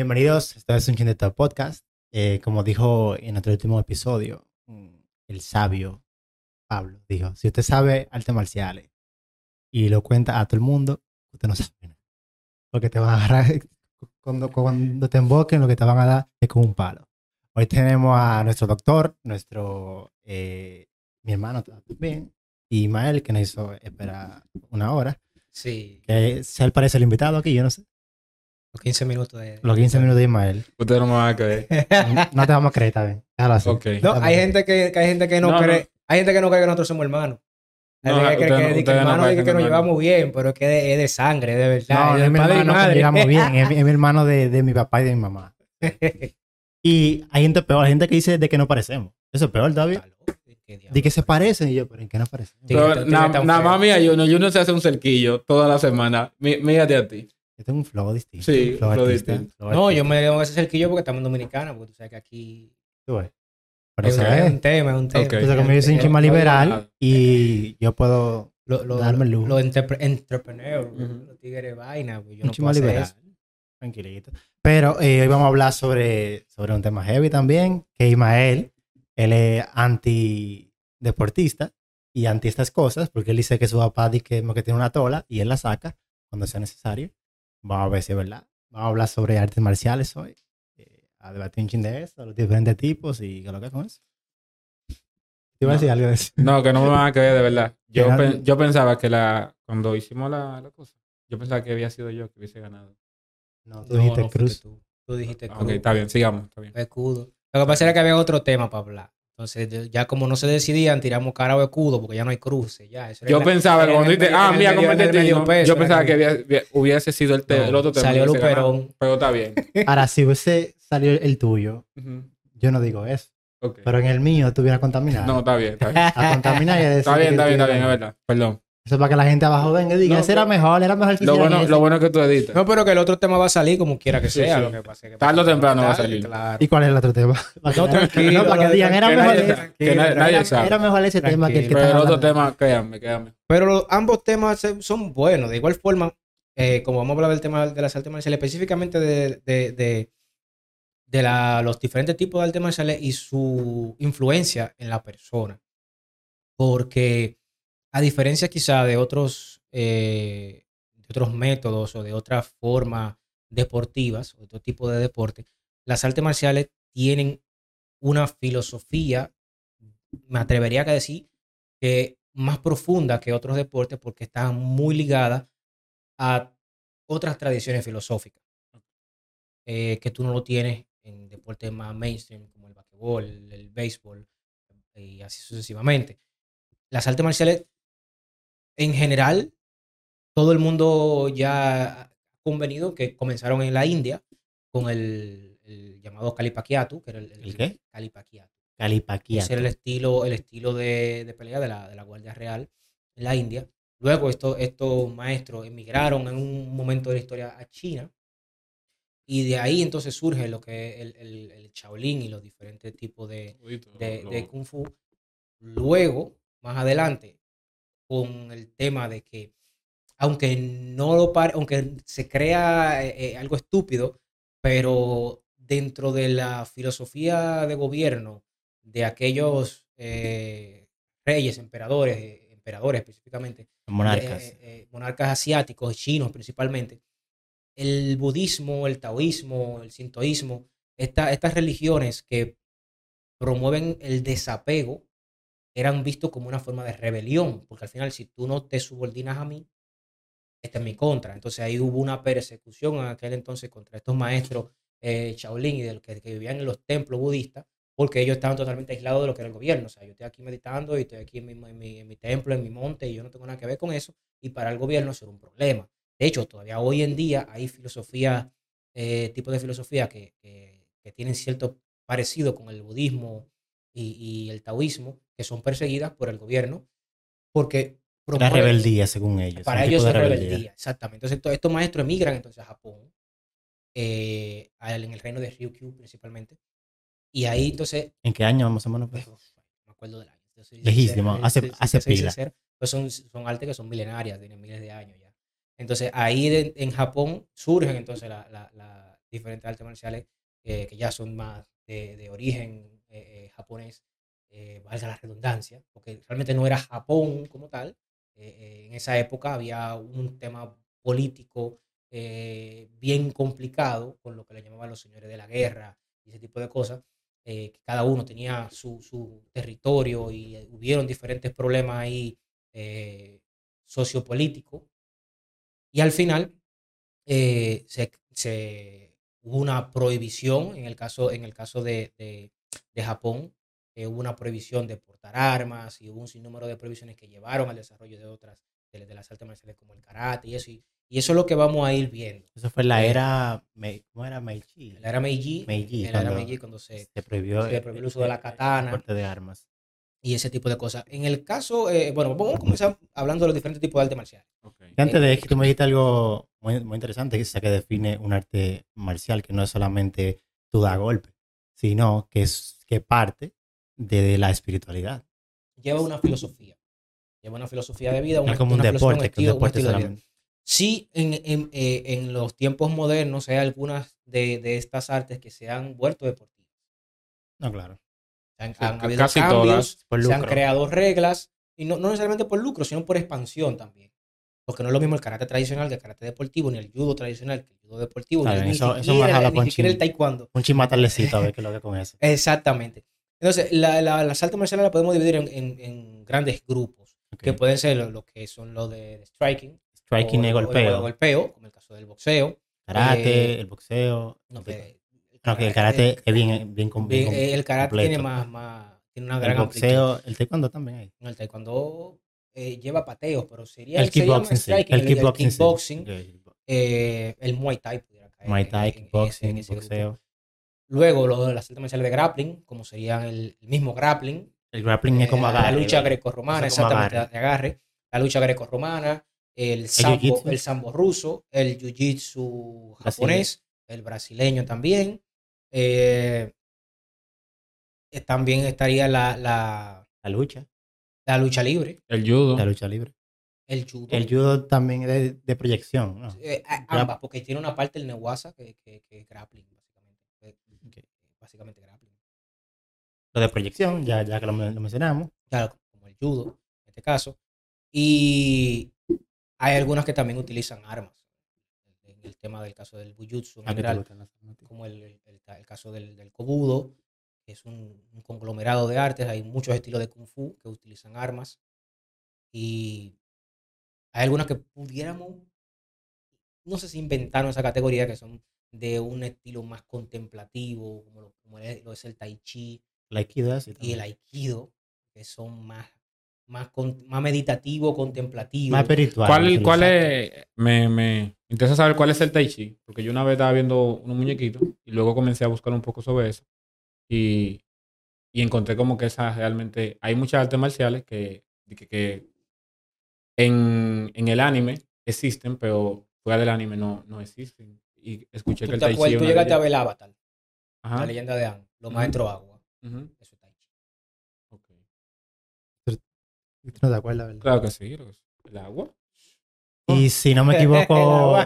Bienvenidos, esto es un Chineta Podcast. Eh, como dijo en nuestro último episodio, mm, el sabio Pablo dijo, si usted sabe artes marciales y lo cuenta a todo el mundo, usted no sabe nada. Porque te van a agarrar, cuando, cuando te emboquen, lo que te van a dar es con un palo. Hoy tenemos a nuestro doctor, nuestro, eh, mi hermano también, y Mael, que nos hizo esperar una hora. Sí, Que se él parece el invitado aquí, yo no sé. Los 15 minutos de... Los 15 minutos de Ismael. Ustedes no me van a creer. No te vamos a creer, está bien. Déjalo así. Ok. No, hay gente que, que hay gente que no, No, cree, hay gente que no cree que nosotros somos hermanos. Hay No, gente que cree que, que hermanos que que nos llevamos bien, pero es que de- es de sangre, de verdad. No, es mi hermano que llevamos bien. Es, mi- es mi hermano de, de mi papá y de mi mamá. Y hay gente peor, hay gente que dice de que no parecemos. Eso es peor, David. De que se parecen. Y yo, pero ¿en qué no tan Nada más mía, yo no, yo no se hace un cerquillo toda la semana. Mí- Mírate a ti. Yo tengo un flow distinto. Sí, un flow flow artista, distinto. flow No, yo me debo ese cerquillo porque estamos en Dominicana, porque tú sabes que aquí Tú ves. Por es es es. un tema, es un tema. Ok. Entonces, como yo soy un digo liberal y yo puedo Lo- lo- darme el lujo. Los entrepre- entrepreneurs, Ujú. los tigres vaina, pues yo un no chima puedo hacer liberal. eso. Tranquilito. Pero eh, hoy vamos a hablar sobre, sobre un tema heavy también, que Ismael, él es antideportista y anti estas cosas, porque él dice que su papá dice que, que tiene una tola y él la saca cuando sea necesario. Vamos a ver si es verdad. Vamos a hablar sobre artes marciales hoy, eh, a debatir un chin de eso, los diferentes tipos y qué es lo que es con eso. ¿Te iba a No. decir algo de eso? No, que no me van a creer de verdad. Yo, pen- yo pensaba que la cuando hicimos la, la cosa, yo pensaba que había sido yo que hubiese ganado. No, tú No, dijiste no Cruz. Tú, Tú dijiste Ah, Cruz. Ok, está bien, sigamos. Está bien. Escudo. Lo que pasa era que había otro tema para hablar. Entonces, ya como no se decidían, tiramos cara o escudo porque ya no hay cruces. Ya, eso Yo la- pensaba, era cuando dijiste, ah, mira cómo en te el medio tiro, peso, Yo pensaba que había- hubiese sido el, te- No, el otro tema. salió. Luperón. Pero está bien. Ahora, si hubiese salido el tuyo, yo no digo eso. Pero en el mío estuviera contaminado. No, está bien, está bien. a contaminar y a decir Está bien, está bien, está bien, es verdad. Perdón. Eso es para que la gente abajo venga y diga, No, ese era mejor, era mejor que Lo bueno, ese". lo bueno es que tú editas. No, pero que el otro tema va a salir como quiera que Sí, sea. sí. Lo que pasa es que Tarde o temprano va a salir. Claro. ¿Y cuál es el otro tema? Para que- No, tranquilo, no, para que digan, era que mejor nadie ese. que nadie Era- sabe. Era mejor ese tema que el que Pero el otro hablando. tema, créanme, créanme. Pero los- ambos temas son buenos. De igual forma, eh, como vamos a hablar del tema de las artes marciales, específicamente de, de, de, de la- los diferentes tipos de artes marciales y su influencia en la persona. Porque a diferencia quizá de otros, eh, de otros métodos o de otras formas deportivas, otro tipo de deporte, las artes marciales tienen una filosofía, me atrevería a decir, que más profunda que otros deportes porque está muy ligada a otras tradiciones filosóficas eh, que tú no lo tienes en deportes más mainstream como el basquetbol, el, el béisbol y así sucesivamente. Las artes marciales, en general, todo el mundo ya ha convenido que comenzaron en la India con el, el llamado Kalipakiatu, que era el, ¿El qué? Kalipakiatu. Calipaquía. Ese era el estilo, el estilo de, de pelea de la, de la Guardia Real en la India. Luego estos, estos maestros emigraron en un momento de la historia a China. Y de ahí entonces surge lo que es el, el, el Shaolin y los diferentes tipos de, de, de Kung Fu. Luego, más adelante, con el tema de que, aunque no lo pare, aunque se crea eh, eh, algo estúpido, pero dentro de la filosofía de gobierno de aquellos eh, reyes, emperadores, eh, emperadores específicamente, Monarcas. monarcas asiáticos, chinos principalmente, el budismo, el taoísmo, el sintoísmo, esta- estas religiones que promueven el desapego, eran vistos como una forma de rebelión, porque al final si tú no te subordinas a mí, está en mi contra. Entonces ahí hubo una persecución en aquel entonces contra estos maestros eh, Shaolin y de los que, que vivían en los templos budistas, porque ellos estaban totalmente aislados de lo que era el gobierno. O sea, yo estoy aquí meditando y estoy aquí en mi, en mi- en mi templo, en mi monte, y yo no tengo nada que ver con eso, y para el gobierno eso era un problema. De hecho, todavía hoy en día hay filosofía, eh, de filosofía que, que- que tienen cierto parecido con el budismo y, y el taoísmo, que son perseguidas por el gobierno, porque promueven- rebeldía, según ellos. para ellos es de rebeldía. exactamente. Entonces, to- estos maestros emigran entonces a Japón, eh, en el reino de Ryukyu principalmente. Y ahí entonces, ¿En qué año más o menos? no me acuerdo del año. Lejísimo, hace- hace soy pila. sincero, Pues son, son artes que son milenarias, tienen miles de años ya. Entonces, ahí de- en Japón surgen entonces la- la- la- diferentes artes marciales eh, que ya son más de, de origen eh, eh, japonés, eh, valga la redundancia, porque realmente no era Japón como tal. eh, eh, en esa época había un tema político bien complicado con lo que le llamaban los señores de la guerra y ese tipo de cosas. que cada uno tenía su, su territorio y hubieron diferentes problemas ahí sociopolíticos. Y al final se, se- hubo una prohibición, en el caso, en el caso de, de- de Japón, eh, hubo una prohibición de portar armas y hubo un sinnúmero de prohibiciones que llevaron al desarrollo de otras, de, de las artes marciales como el karate y eso. Y, y eso es lo que vamos a ir viendo. Eso fue la Eh, era, Mei- ¿cómo era Meiji? La era Meiji, Meiji, la era cuando Meiji cuando se, Se prohibió, se prohibió el uso de la katana. porte de armas. y ese tipo de cosas. En el caso, eh, bueno, vamos a comenzar hablando de los diferentes tipos de arte marcial. Ok. Y antes de que tú me dijiste algo muy, muy interesante, que es que define un arte marcial, que no es solamente tú da golpe, sino que es que parte de la espiritualidad. Lleva una filosofía. Lleva una filosofía de vida, una, es como un una deporte, un estilo- un deporte solamente. Sí, en, en, eh, en los tiempos modernos hay algunas de, de estas artes que se han vuelto deportivas. No, claro. Han, Sí, han habido casi cambios, todas. Por se han creado reglas, y no, no necesariamente por lucro, sino por expansión también. Porque no es lo mismo el karate tradicional que el karate deportivo, ni el judo tradicional que el judo deportivo, Está ni, bien, ni eso- eso siquiera, ni siquiera el taekwondo. Un chimatardecito a ver qué es lo que con eso. Exactamente. Entonces, la, la- las artes marciales las podemos dividir en, en- en grandes grupos, que pueden ser lo, lo que son los de, de striking, Striking o- y o- o golpeo. golpeo, como el caso del boxeo. Karate, eh, el boxeo. No, que el karate es bien, bien, el karate completo. tiene más, más tiene una El gran amplitud. boxeo, el taekwondo también hay. El taekwondo eh, lleva pateos, pero sería El se kickboxing, sí. El kickboxing, sí. kickboxing, Ok. eh, el muay thai pudiera caer Muay en- Thai, en- en ese- kickboxing, en ese grupo. boxeo. Luego lo de las artes marciales de grappling, como serían el, el mismo grappling, El grappling es como Eh, agarre. La lucha grecorromana, exactamente, agarre. de agarre. La lucha grecorromana, el sambo, el sambo ruso, el jiu-jitsu japonés, el brasileño también. Eh, también estaría la, la, La lucha. La lucha libre, El judo. La lucha libre. el judo. El judo también es de, de proyección, ¿no? Eh, ambas, porque tiene una parte del Newasa que, que, que es grappling, básicamente. Eh. Básicamente grappling. Lo de proyección, ya, ya que lo, men- lo mencionamos. Claro, como el judo, en este caso. Y hay algunas que también utilizan armas. En el tema del caso del bujutsu en como el, el- el ca- el caso del, del kobudo, es un, un conglomerado de artes. Hay muchos estilos de kung fu que utilizan armas. Y hay algunas que pudiéramos, no sé si inventaron esa categoría, que son de un estilo más contemplativo, como lo, como es, lo es el tai chi, El aikido y el aikido, que son más, más, con- más meditativo, contemplativo. Más espiritual. ¿Cuál, cuál es? Me, me interesa saber cuál es el Tai Chi. Porque yo una vez estaba viendo unos muñequitos y luego comencé a buscar un poco sobre eso. Y, y encontré como que esa realmente. Hay muchas artes marciales que, que, que en, en el anime existen, pero fuera del anime no, no existen. Y escuché que ¿Tú, el Tai Chi. tú llegaste a ver Avatar, Ajá. la leyenda de Aang, los Ujú. maestros agua. Eso es tai chi. Ok. ¿Tú no te acuerdas, verdad? Claro que sí. creo que sí. El agua. Y si no me equivoco,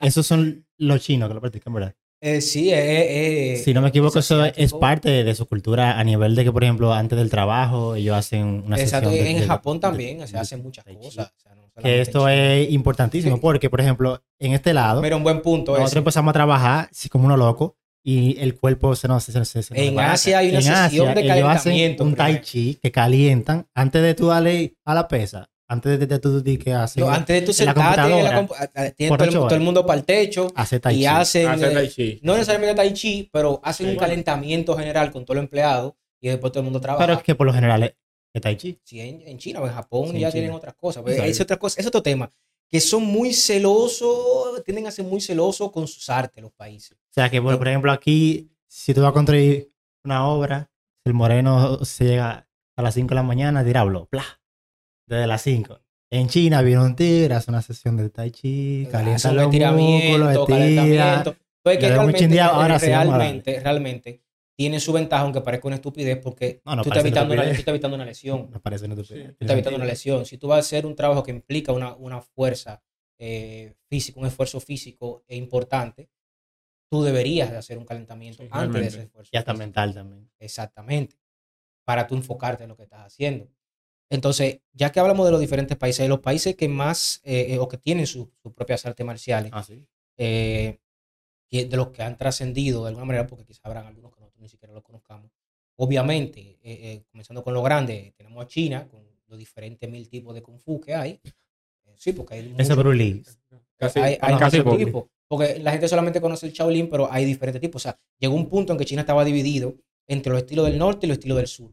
esos son los chinos que lo practican, ¿verdad? Eh, sí, eh, eh, Si no me equivoco, es eso es parte de, su cultura a nivel de que, por ejemplo, antes del trabajo ellos hacen una Exacto, sesión en de- Japón de- también de- se hacen muchas cosas. o sea, no Que esto es importantísimo Sí. porque, por ejemplo, en este lado, Mira, un buen punto nosotros ese. empezamos a trabajar así como unos locos y el cuerpo se nos... Se, se- se nos En. Asia hay una En sesión de ellos hacen calentamiento un tai chi que calientan antes de tú darle a la pesa, antes de, de tú di que hacen... No, antes de tú sentarte, en la computadora, compu- a- a- tiene por todo, el, todo mundo para el techo hace tai y hacen, eh, Tai Chi. no necesariamente tai chi, pero hacen Sí. un calentamiento general con todo el empleado y después todo el mundo trabaja. Pero es que por lo general es, es tai chi. Sí, en, en China o en Japón Sí, en ya tienen otras cosas. Pues, es otra cosa, es otro tema. Que son muy celosos, tienden a ser muy celosos con sus artes los países. O sea que, por, por ejemplo, aquí, si tú vas a construir una obra, el moreno se llega a las 5 de la mañana, diablo, bla, desde las 5. En China viene un tigre, hace una sesión de tai chi, calienta los músculos, estira. Pues que realmente, ahora sí, darle. realmente, realmente tiene su ventaja, aunque parezca una estupidez, porque No, no tú, estás evitando una, tú estupidez. estás evitando una lesión. Me parece una estupidez. Tú estás evitando una lesión. Si tú vas a hacer un trabajo que implica una, una fuerza eh, física, un esfuerzo físico e importante, tú deberías de hacer un calentamiento Sí, antes de realmente. ese esfuerzo. Y hasta mental también. Exactamente. Para tú enfocarte en lo que estás haciendo. Entonces, ya que hablamos de los diferentes países, los países que más eh, eh, o que tienen su- sus propias artes marciales, Ah, sí. eh, de los que han trascendido de alguna manera, porque quizás habrán algunos que nosotros ni siquiera los conozcamos. Obviamente, eh, eh, comenzando con lo grande, tenemos a China, con los diferentes mil tipos de Kung Fu que hay. Eh, sí, porque hay Ese muchos- Bruce Lee. Casi, hay, hay casi muchos tipos. Porque la gente solamente conoce el Shaolin, pero hay diferentes tipos. O sea, llegó un punto en que China estaba dividido entre los estilos del norte y los estilos del sur.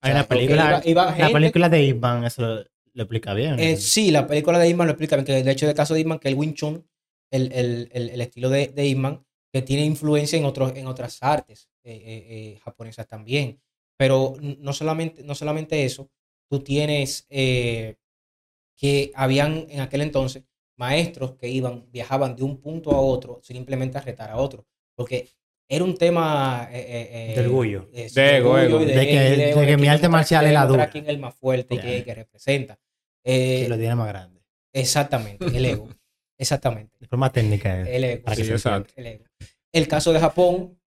Hay O sea, una película, porque iba- iba la película de Ip Man, eso lo, lo explica bien. Eh, sí, la película de Ip Man lo explica bien, que de hecho de caso de Ip Man, que el Wing Chun, el, el, el, el estilo de, de Ip Man, que tiene influencia en, otros, en otras artes eh, eh, eh, japonesas también. Pero no solamente, no solamente eso, tú tienes eh, que habían en aquel entonces maestros que iban, viajaban de un punto a otro simplemente a retar a otro. Porque era un tema eh, eh, eh, De orgullo. eh, De ego, ego. y De que- y de que mi arte marcial es la dura. quién es el más fuerte y Ya. quién es el que representa. que lo tiene más grande. Exactamente, el ego. Exactamente, De forma técnica. eh, el ego. para que Sí, exacto. entienda. El ego. El caso de Japón,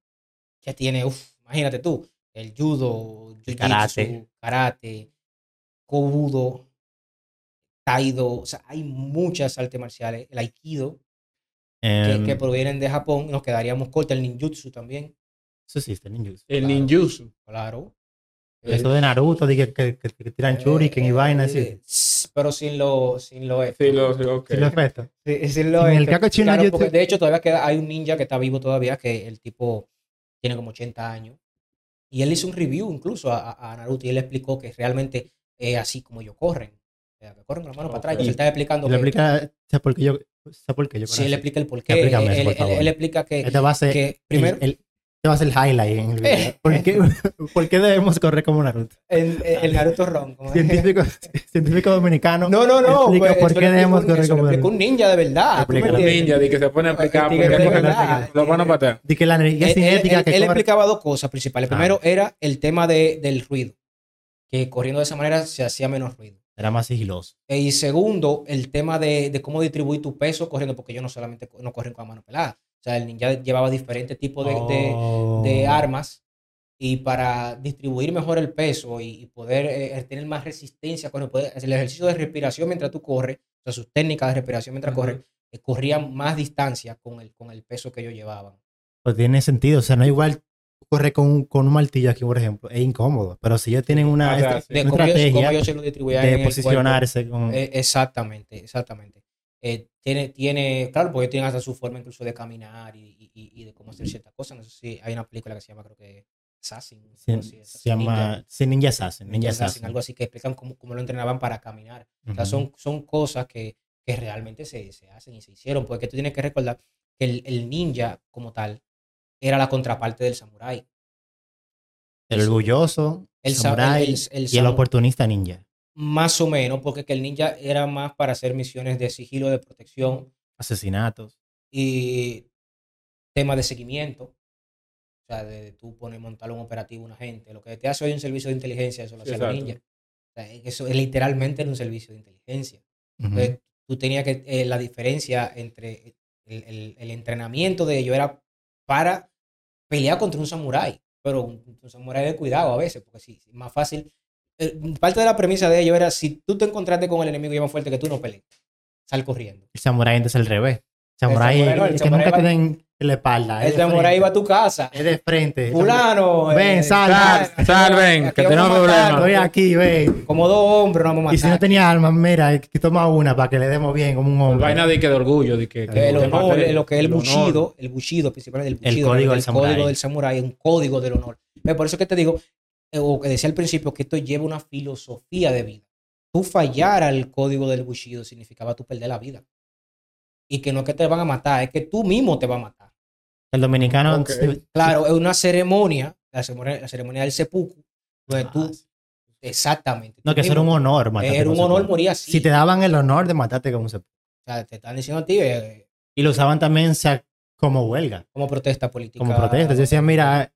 que tiene, uf, imagínate tú, el judo, karate. karate, kobudo, taido, o sea, hay muchas artes marciales, el aikido, que, Em, que provienen de Japón, nos quedaríamos cortos, el ninjutsu también, Eso existe, ninjutsu. El Claro. ninjutsu. claro. Eso de Naruto, de que, que, que- que tiran shuriken y Eh, vainas así. Pero sin lo, sin lo Sí, lo, sí, ok. Sí, lo efecto. Sí, lo En el es, Kako chino claro, yo porque te- de hecho todavía queda, hay un ninja que está vivo todavía, que el tipo tiene como 80 años. Y él hizo un review incluso a, a- Naruto y él explicó que realmente es así como ellos corren. O sea, que corren con la mano para atrás. Entonces él está explicando Y que... explica, ¿sabes por qué yo? ¿Sabes por qué yo? Sí, él explica el. Explícame eso, por él- favor. él explica que, Este va a ser, que primero... el, el- este va a ser el highlight en el video. ¿Por qué, por qué debemos correr como Naruto? el, el Naruto Ron. como- Científico, científico dominicano. No, no, no. Explica pues, por eso qué lo debemos explica un- correr eso lo como explica un ninja de verdad. ¿tú me Explica. Un entiendes? ninja de que se pone a. Tigre porque verdad. Lo van a patear. De que la energía Él- él- cinética él- que él corre- explicaba dos cosas principales. Ah. Primero era el tema de, del ruido, que corriendo de esa manera se hacía menos ruido. Era más sigiloso. E- Y segundo, el tema de, de cómo distribuir tu peso corriendo, porque ellos no solamente no corren con la mano pelada. O sea, el ninja llevaba diferentes tipos de, de- Oh. de armas y para distribuir mejor el peso y, poder eh, tener más resistencia, cuando poder, el ejercicio de respiración mientras tú corres, o sea, sus técnicas de respiración mientras Ujú. corres, eh, corrían más distancia con el, con el peso que ellos llevaban. Pues tiene sentido. O sea, no es igual correr con, un- con un martillo aquí, por ejemplo. Es incómodo. Pero si ellos tienen una, Ah. De una estrategia de posicionarse con... Eh, exactamente, exactamente. Eh, tiene, tiene, claro, porque tienen hasta su forma incluso de caminar y, y- de cómo hacer ciertas cosas. No sé si hay una película que se llama, creo que Assassin. se, llama Ninja, sí, Ninja Assassin. Ninja, Ninja Assassin, Assassin. algo así, que explican cómo, cómo lo entrenaban para caminar. O sea, Ujú. son, son cosas que, que realmente se, se hacen y se hicieron. Porque tú tienes que recordar que el, el ninja, como tal, era la contraparte del samurái. El orgulloso, El el sa- samurái el- el- el y el oportunista ninja. Más o menos, porque que el ninja era más para hacer misiones de sigilo, de protección, Asesinatos. y temas de seguimiento. O sea, de, tú poner, montar un operativo a una gente. Lo que te hace hoy un servicio de inteligencia, eso lo hacía Exacto. ninja. O sea, eso es literalmente era un servicio de inteligencia. Entonces, tú tenías que, eh, la diferencia entre el, el- el entrenamiento de ellos era para pelear contra un samurái, pero un, un samurái de cuidado a veces, porque sí, es más fácil. eh, parte de la premisa de ellos era, si tú te encontraste con el enemigo ya más fuerte que tú, no pelees. Sal corriendo. El samurái entonces al revés. Samurái samurái no, el que samurái nunca va- te den en la espalda. El de samurái frente. iba a tu casa. Es de frente. Fulano. Ven, eh, sal, sal, sal, ven, que tenemos matar, problemas. Estoy aquí, ven. Como dos hombres nos vamos a Y si no matar. tenía armas, mira, que toma una para que le demos bien como un hombre. Vaina de que de orgullo, de que, Que el honor, lo que es el honor. bushido, el bushido, principalmente el El del el samurái. código del samurái, es un código del honor. Pero por eso que te digo, eh, o que decía al principio, que esto lleva una filosofía de vida. Tú fallar al código del bushido significaba tú perder la vida. Y que no es que te van a matar, es que tú mismo te vas a matar. El dominicano. Claro, es una ceremonia, la ceremonia, la ceremonia del donde Ah, tú, exactamente. No, tú que eso era un honor. matarte Era un honor sepulcro. morir así. Si te daban el honor de matarte con un sepulcro. O sea, te están diciendo a ti eh, Y lo usaban también como huelga, como protesta política. como protesta. Yo decía, mira,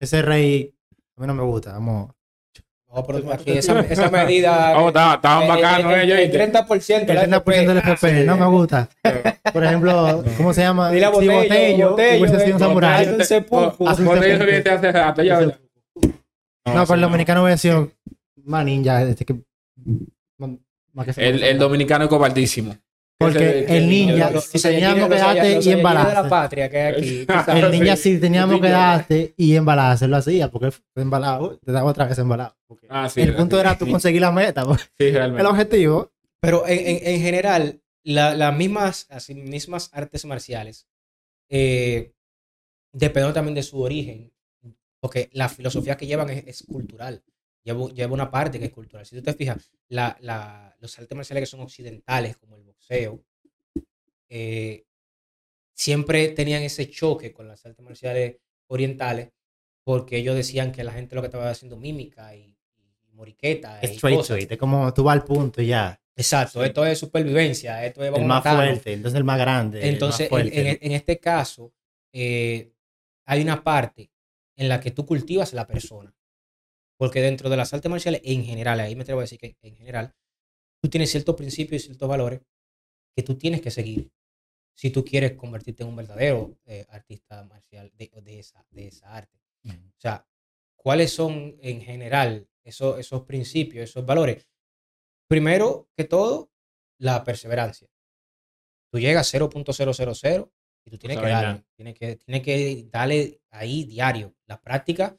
ese rey a mí no me gusta, vamos, No, pero aquí esa, esa medida. Oh, estaban estaban bacanos ellos. El ¿viste? 30%. El la 30% del FP. No me gusta. Por ejemplo, ¿cómo se llama? Dile a Si Botello, hubiese. No, pero el dominicano hubiera sido más ninja. Este que, más- más que El, el dominicano es cobardísimo. Porque el ninja- si teníamos que darte y Saiyajines embalarse. de la patria que hay aquí. tú sabes. El ninja sí teníamos que darte y embalarse, lo hacía, porque embalado, te daba otra vez embalado. Porque Ah, sí, el punto era tú conseguir la meta, Sí, el objetivo. Pero en, en- en general, la- las mismas, las mismas artes marciales, eh, dependiendo también de su origen, porque la filosofía que llevan es, es cultural, lleva, lleva una parte que es cultural. Si tú te fijas, la, la- los artes marciales que son occidentales, como el boxeo, eh, siempre tenían ese choque con las artes marciales orientales, porque ellos decían que la gente lo que estaba haciendo mímica y, y moriqueta. y Straight cosas. es como tú vas al punto y ya. Exacto, Sí. esto es supervivencia, esto es vamos El a más fuerte, entonces el más grande. el Entonces, en, fuerte. en- en este caso, eh, hay una parte en la que tú cultivas la persona. Porque dentro de las artes marciales, en general, ahí me atrevo a decir que en general, tú tienes ciertos principios y ciertos valores que tú tienes que seguir si tú quieres convertirte en un verdadero eh, artista marcial de, de esa, de esa arte. O sea, ¿cuáles son en general esos, esos principios, esos valores? Primero que todo, la perseverancia. Tú llegas a 0.000 y tú tienes que darle, tienes que, tienes que darle ahí diario. La práctica,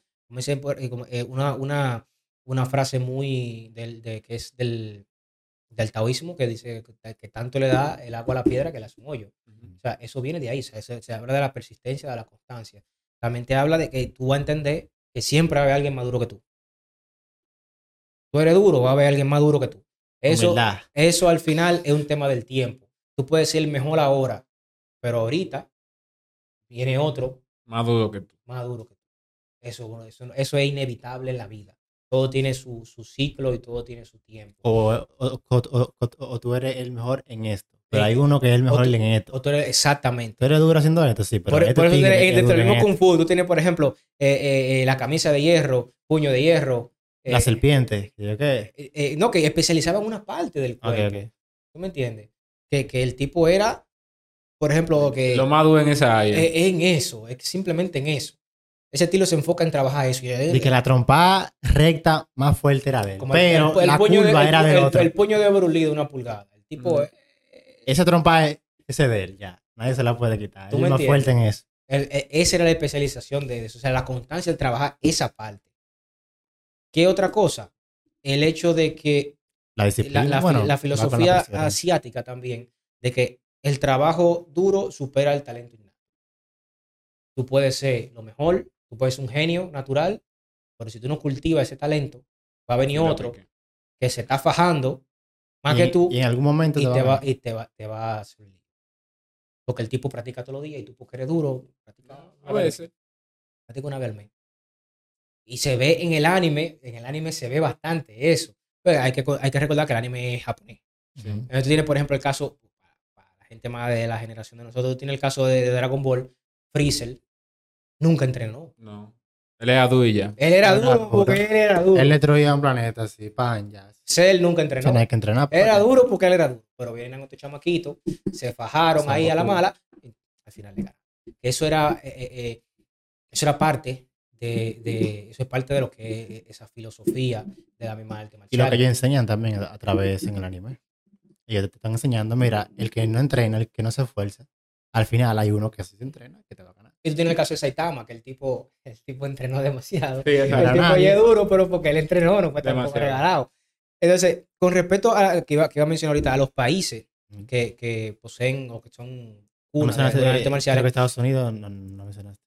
como eh, eh, una, una, una frase muy del, de, que es del, del taoísmo que dice que, que tanto le da el agua a la piedra que le hace un hoyo. O sea, eso viene de ahí. o sea, se, se habla de la persistencia, de la constancia. También te habla de que tú vas a entender que siempre va a haber alguien más duro que tú. Tú eres duro, va a haber alguien más duro que tú. Eso, Humildad. eso al final es un tema del tiempo. Tú puedes ser mejor ahora, pero ahorita viene otro Más duro que tú. más duro que tú. Eso, eso, eso es inevitable en la vida. Todo tiene su, su ciclo y todo tiene su tiempo. O, o, o- o- o- o tú eres el mejor en esto. Pero Eh, hay uno que es el mejor tú- en esto. O tú eres- exactamente. Tú eres duro haciendo esto, sí, pero Por, este por eso tigre tienes- es dentro duro del en mismo esto. Kung Fu, tú tienes, por ejemplo, eh, eh, la camisa de hierro, puño de hierro. La serpiente. ¿yo qué? eh, eh, no, que especializaba en una parte del cuerpo. ¿Tú me entiendes? Que, que el tipo era, por ejemplo, que Lo más duro en esa área. eh, en eso, es que simplemente en eso. Ese estilo se enfoca en trabajar eso. y, De que la trompada recta más fuerte era de él. como pero el- el la puño de- curva el- era de el- otro. El puño de Bruce Lee de una pulgada. El tipo, Mm. eh, Esa trompa es ese de él, ya. Nadie se la puede quitar. ¿Tú Él me es más fuerte en eso. E- esa era la especialización de eso. O sea, la constancia de trabajar esa parte. ¿Qué otra cosa? El hecho de que La disciplina. la bueno, filosofía asiática también, de que el trabajo duro supera el talento innato. Tú puedes ser lo mejor, tú puedes ser un genio natural, pero si tú no cultivas ese talento, va a venir Mira, otro que se está fajando más Y- que tú Y en algún momento y te, va y te va, te va a hacer. Porque el tipo practica todos los días y tú porque eres duro, practica A veces. practica una vez al mes. Y se ve en el anime, en el anime se ve bastante eso. Pero hay que, hay que recordar que el anime es japonés. Entonces tú tienes, por ejemplo, el caso, para, para la gente más de la generación de nosotros, tú tienes el caso de, de Dragon Ball, Freezer, nunca entrenó. No. Él es adu y ya. Él era duro porque él era duro. Él le destruía un planeta así, pan, ya. Cell nunca entrenó. Tenía que entrenar. Él era para- duro porque él era duro. Pero vienen otros chamaquitos, se fajaron ahí a la mala, y al final le ganaron. Eso era, eh, eh, eh, eso era parte de, de- eso es parte de lo que es esa filosofía de la misma arte Y marcial. lo que ellos enseñan también a a través en el anime. Ellos te están enseñando, mira, el que no entrena, el que no se esfuerza, al final hay uno que sí se entrena que te va a ganar. Y tú tienes el caso de Saitama, que el tipo, el tipo entrenó demasiado. Sí, el tipo ya es duro, pero porque él entrenó, no fue tampoco regalado. Entonces, con respecto a que iba, que iba a mencionar ahorita, a los países que, que poseen o que son No cunas de, de eh, artes creo marciales, que Estados Unidos no, no mencionaste.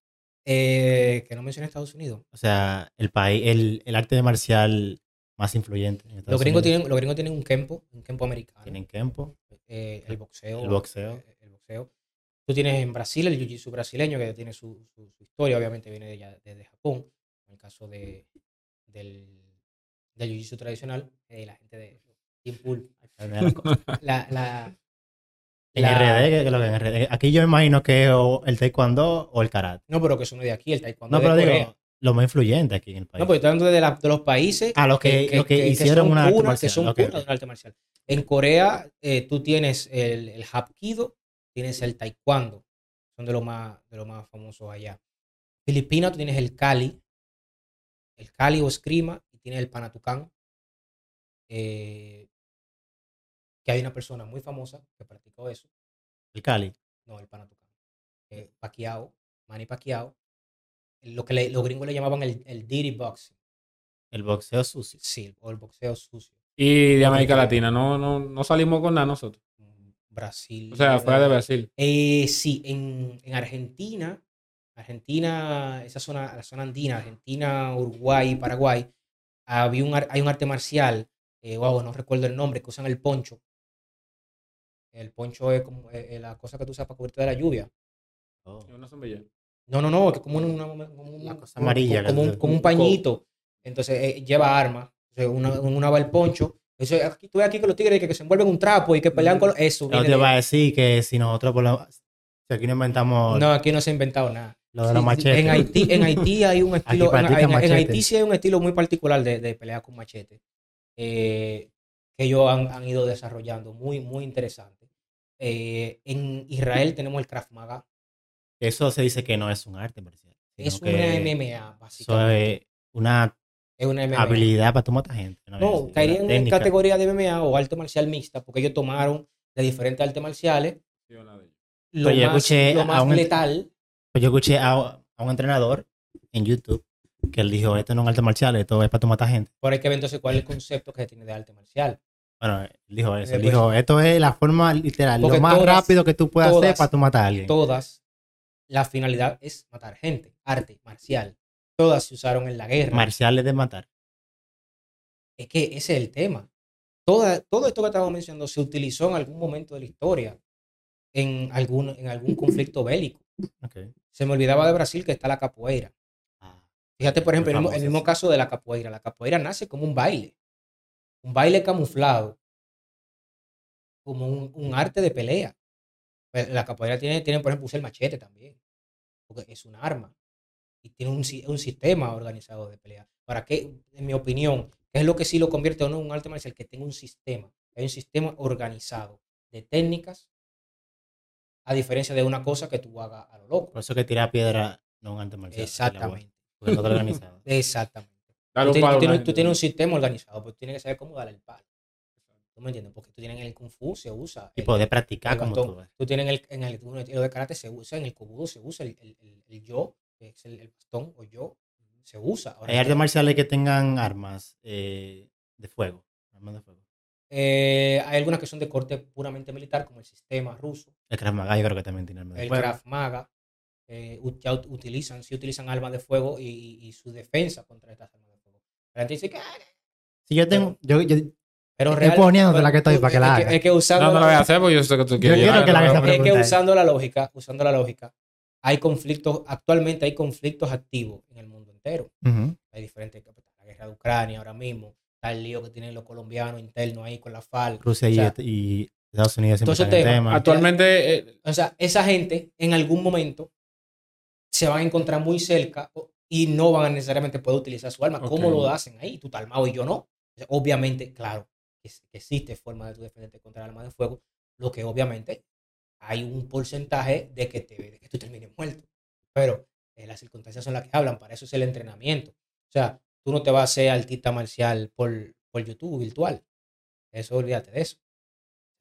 eh, que no mencioné Estados Unidos. O sea, el país, el, el arte marcial más influyente. en Los gringos, Unidos. tienen, los gringos tienen un kempo, un kempo americano. Tienen Kempo. eh, el boxeo. el boxeo. eh, el boxeo. Tú tienes en Brasil el jiu-jitsu brasileño, que tiene su, su- su historia, obviamente viene de, ya- desde Japón. En el caso de, del, del jiu-jitsu tradicional, eh, la gente de Team Pool. La, la, la- RD, que- lo que RD. Aquí yo imagino que es o el taekwondo o el karate. No, pero que es de aquí, el taekwondo No, de pero Corea. digo, lo más influyente aquí en el país. No, pues estoy hablando de, la- de los países Ah, los que- hicieron son un arte marcial, Que son ok, cuna ok. de un arte marcial. En Corea, eh, tú tienes el, el Hapkido, tienes el Taekwondo. Son de los más, de los más famosos allá. Filipinas, tú tienes el Kali, el Kali o Eskrima, y tienes el Panatukan. eh, que hay una persona muy famosa que practicó eso. el Cali. No, el Panatukan. Eh, Pacquiao, Manny Pacquiao. Lo que le- los gringos le llamaban el, el dirty boxing. El boxeo sucio. Sí, o el boxeo sucio. Y de América. Latina, no, no, no salimos con nada nosotros. Brasil. O sea, fuera de Brasil. Eh, sí, en, en Argentina, Argentina, esa zona, la zona andina, Argentina, Uruguay, Paraguay, había un, hay un arte marcial, eh, wow, no recuerdo el nombre, que usan el poncho. El poncho es como eh, eh, la cosa que tú usas para cubrirte de la lluvia. Oh. Una sombrilla. No, no, no, que es como una, como cosa amarilla, como, un, como un pañito. Entonces eh, lleva armas. O sea, una, una va el poncho. Eso, aquí, tú ves aquí que los tigres que, que se envuelven un trapo y que pelean con eso. Viene te va a decir que si nosotros por si aquí no inventamos No, aquí no se ha inventado nada. lo de los machetes. En Haití, en Haití hay un estilo. en. Haití sí hay un estilo muy particular de, de pelea con machete. eh, que ellos han, han ido desarrollando. Muy, muy interesante. Eh, en Israel tenemos el Krav Maga. Eso se dice que no es un arte marcial. Es una MMA, Eso básicamente. es una Es una MMA. habilidad para tu matar gente. ¿no? No, en técnica. categoría de MMA o arte marcial mixta, porque ellos tomaron de diferentes artes marciales lo Pero yo más, escuché lo a más un letal. Pues yo escuché a, a un entrenador en YouTube que él dijo, esto no es un arte marcial, esto es para tu matar gente. Por hay que ver entonces cuál es el concepto que se tiene de arte marcial. Bueno, él dijo eso. Eh, Él pues- dijo, esto es la forma literal, Porque lo más todas- rápido que tú puedes hacer para tu matar a alguien. Todas, la finalidad es matar gente, arte marcial. Todas se usaron en la guerra. Marciales de matar. es que ese es el tema. Toda, todo esto que estamos mencionando se utilizó en algún momento de la historia, en algún, en algún conflicto bélico. Se me olvidaba de Brasil que está la capoeira. Ah, Fíjate, por ejemplo, el mismo, el caso de la capoeira. La capoeira nace como un baile. Un baile camuflado. Como un, un arte de pelea. Pues La capoeira tiene, tiene, por ejemplo, usa el machete también. Porque es un arma. Y tiene un, si- un sistema organizado de pelea. ¿Para qué? En mi opinión, ¿qué es lo que sí lo convierte o no en un arte marcial? Que tenga un sistema. Hay un sistema organizado de técnicas. A diferencia de una cosa que tú hagas a lo loco. por eso que tirar piedra no es un arte marcial. Exactamente. Porque no está organizado. Exactamente. Dale tú, palo tienes- tú tienes un sistema organizado, pero tú tienes que saber cómo darle el palo. ¿Tú me entiendes? Porque tú tienes en el Kung Fu, se usa. Y el- poder el practicar como bastón. tú. Tú tienes en el, en el, en el de karate, se usa, en el kobudo se usa el, el, el- el yo, que es el, el bastón o yo, se usa. Ahora, Hay artes marciales que tengan armas eh, de fuego. Armas de fuego. eh, hay algunas que son de corte puramente militar, como el sistema ruso, El Krav Maga yo creo que también tiene armas de el fuego. Krav Maga. eh, ya utilizan, sí utilizan armas de fuego y, y- y su defensa contra estas armas de fuego. La gente dice que, "Ah, Si yo tengo, yo, yo, pero Estoy poniéndote la que estoy para que la es haga. es que usando No, no lo la- voy a hacer porque yo sé que tú quieres quiero que la es que es- usando la lógica, usando la lógica, hay conflictos, actualmente hay conflictos activos en el mundo entero. Hay diferentes, la guerra de Ucrania ahora mismo, está el lío que tienen los colombianos internos ahí con la FARC. Rusia O sea, y Estados Unidos siempre todos esos están en temas. tema. Actualmente, eh, O sea, esa gente en algún momento se van a encontrar muy cerca y no van a necesariamente poder utilizar su arma. ¿Cómo lo hacen ahí? Tú estás armado y yo no. O sea, obviamente, claro, existe forma de tú defenderte contra el arma de fuego, lo que obviamente hay un porcentaje de que, te, de que tú termines muerto. Pero eh, las circunstancias son las que hablan, para eso es el entrenamiento. O sea, tú no te vas a hacer artista marcial por, por YouTube virtual. Eso olvídate de eso.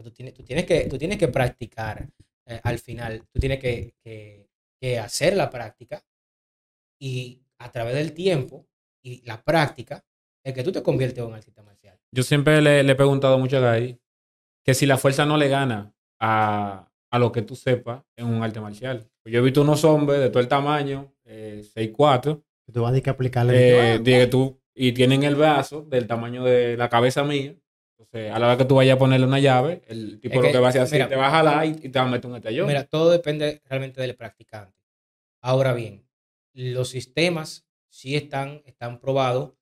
Tú tienes, tú tienes, que, tú tienes que practicar eh, al final. Tú tienes que, que- hacer la práctica y a través del tiempo y la práctica es que tú te conviertes en un artista marcial. yo siempre le, le he preguntado mucho a Guy que si la fuerza no le gana a, a lo que tú sepas en un arte marcial. Yo he visto unos hombres de todo el tamaño, eh, 6'4", Tú vas a que aplicarle. eh, que tú, y tienen el brazo del tamaño de la cabeza mía. Entonces, a la hora que tú vayas a ponerle una llave, el tipo Es lo que, que va a hacer así, mira, te va a jalar y, y te va a meter un estallón. Mira, todo depende realmente del practicante. Ahora bien, los sistemas sí están, están probados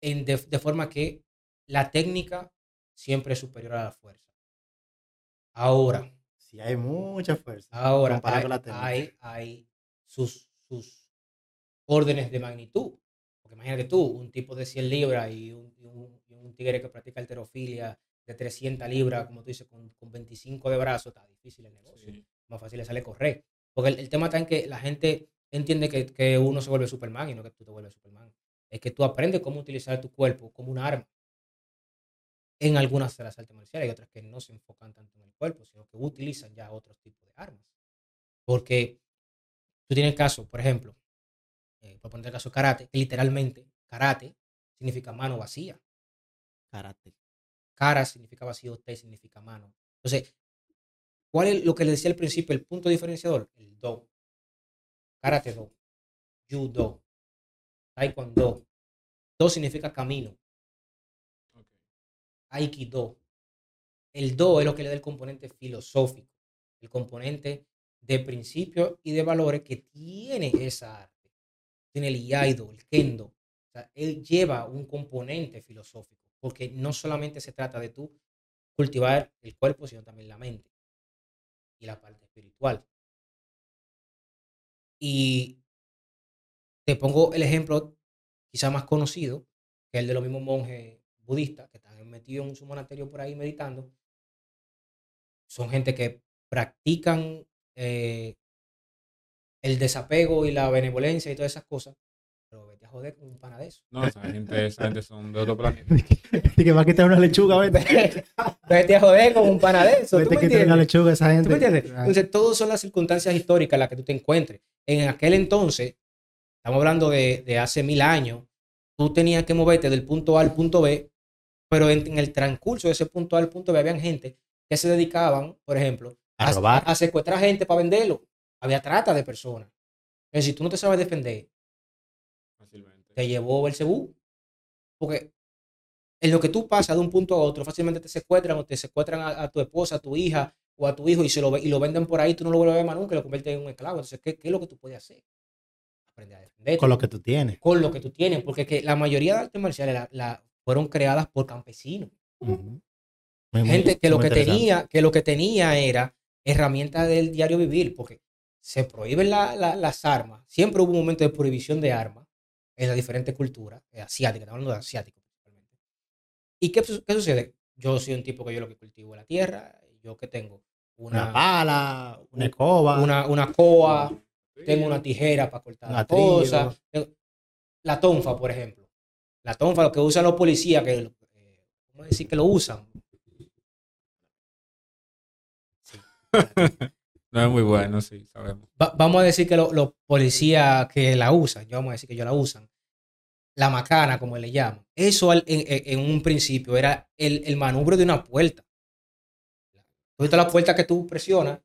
en de, de forma que la técnica siempre es superior a la fuerza. Ahora, Si hay mucha fuerza. ahora hay, la hay, hay sus, sus órdenes de magnitud. Porque imagínate tú, un tipo de 100 libras y un, y un- y un tigre que practica alterofilia de 300 libras, como tú dices, con, con 25 de brazos, está difícil el negocio. Sí. Más fácil le sale correr. Porque el, el tema está en que la gente entiende que, que uno se vuelve Superman y no que tú te vuelves Superman. Es que tú aprendes cómo utilizar tu cuerpo como un arma. En algunas de las artes marciales hay otras que no se enfocan tanto en el cuerpo, sino que utilizan ya otros tipos de armas. Porque tú tienes caso, por ejemplo, eh, por poner el caso karate, que literalmente karate significa mano vacía. Karate. Cara significa vacío, te significa mano. Entonces, ¿cuál es lo que le decía al principio, el punto diferenciador? El do. Karate do. Judo. Taekwondo. Do significa camino. Aikido. El do es lo que le da el componente filosófico, el componente de principios y de valores que tiene esa arte. Tiene el iaido, el kendo. O sea, él lleva un componente filosófico, porque no solamente se trata de tú cultivar el cuerpo, sino también la mente y la parte espiritual. Y te pongo el ejemplo quizá más conocido, que es el de los mismos monjes budistas que están metidos en su monasterio por ahí meditando. Son gente que practican eh, el desapego y la benevolencia y todas esas cosas, pero vete a joder con un pana de eso. No, esa gente, esa gente son de otro planeta. Y que va a quitar una lechuga, vete. vete a joder con un pana de eso. ¿tú Vete a quitar una lechuga a esa gente. ¿Tú me entiendes? Ah, Entonces, todas son las circunstancias históricas en las que tú te encuentres. En aquel entonces, estamos hablando de, de hace mil años, tú tenías que moverte del punto A al punto B, pero en, en el transcurso de ese punto A al punto B habían gente que se dedicaban, por ejemplo, A robar. a secuestrar gente para venderlo. Había trata de personas. Entonces, si tú no te sabes defender, Fácilmente. te llevó el cebú. Porque en lo que tú pasas de un punto a otro, fácilmente te secuestran o te secuestran a, a tu esposa, a tu hija o a tu hijo y, se lo, y lo venden por ahí, tú no lo vuelves a ver más nunca y lo conviertes en un esclavo. Entonces, ¿qué, qué es lo que tú puedes hacer? Aprender a defenderte Con lo que tú tienes. con lo que tú tienes. Porque es que la mayoría de artes marciales la- la- fueron creadas por campesinos. Muy- Gente que lo que tenía, que lo que tenía era herramientas del diario vivir, porque se prohíben la- la- las armas. Siempre hubo un momento de prohibición de armas en las diferentes culturas eh, asiáticas, estamos hablando de asiáticos principalmente. ¿Y qué, qué sucede? Yo soy un tipo que yo lo que cultivo es la tierra, yo que tengo Una una, pala, una escoba. una, una coa, tengo una tijera para cortar Un las cosas. La tonfa, por ejemplo. La tonfa, lo que usan los policías, que, eh, ¿cómo decir que lo usan? Sí. No es muy bueno, sí, sabemos. Va- vamos a decir que lo- los policías que la usan, yo vamos a decir que ellos la usan, la macana, como le llaman, eso al- en, en- en un principio era el, el manubrio de una puerta. La puerta que tú presionas,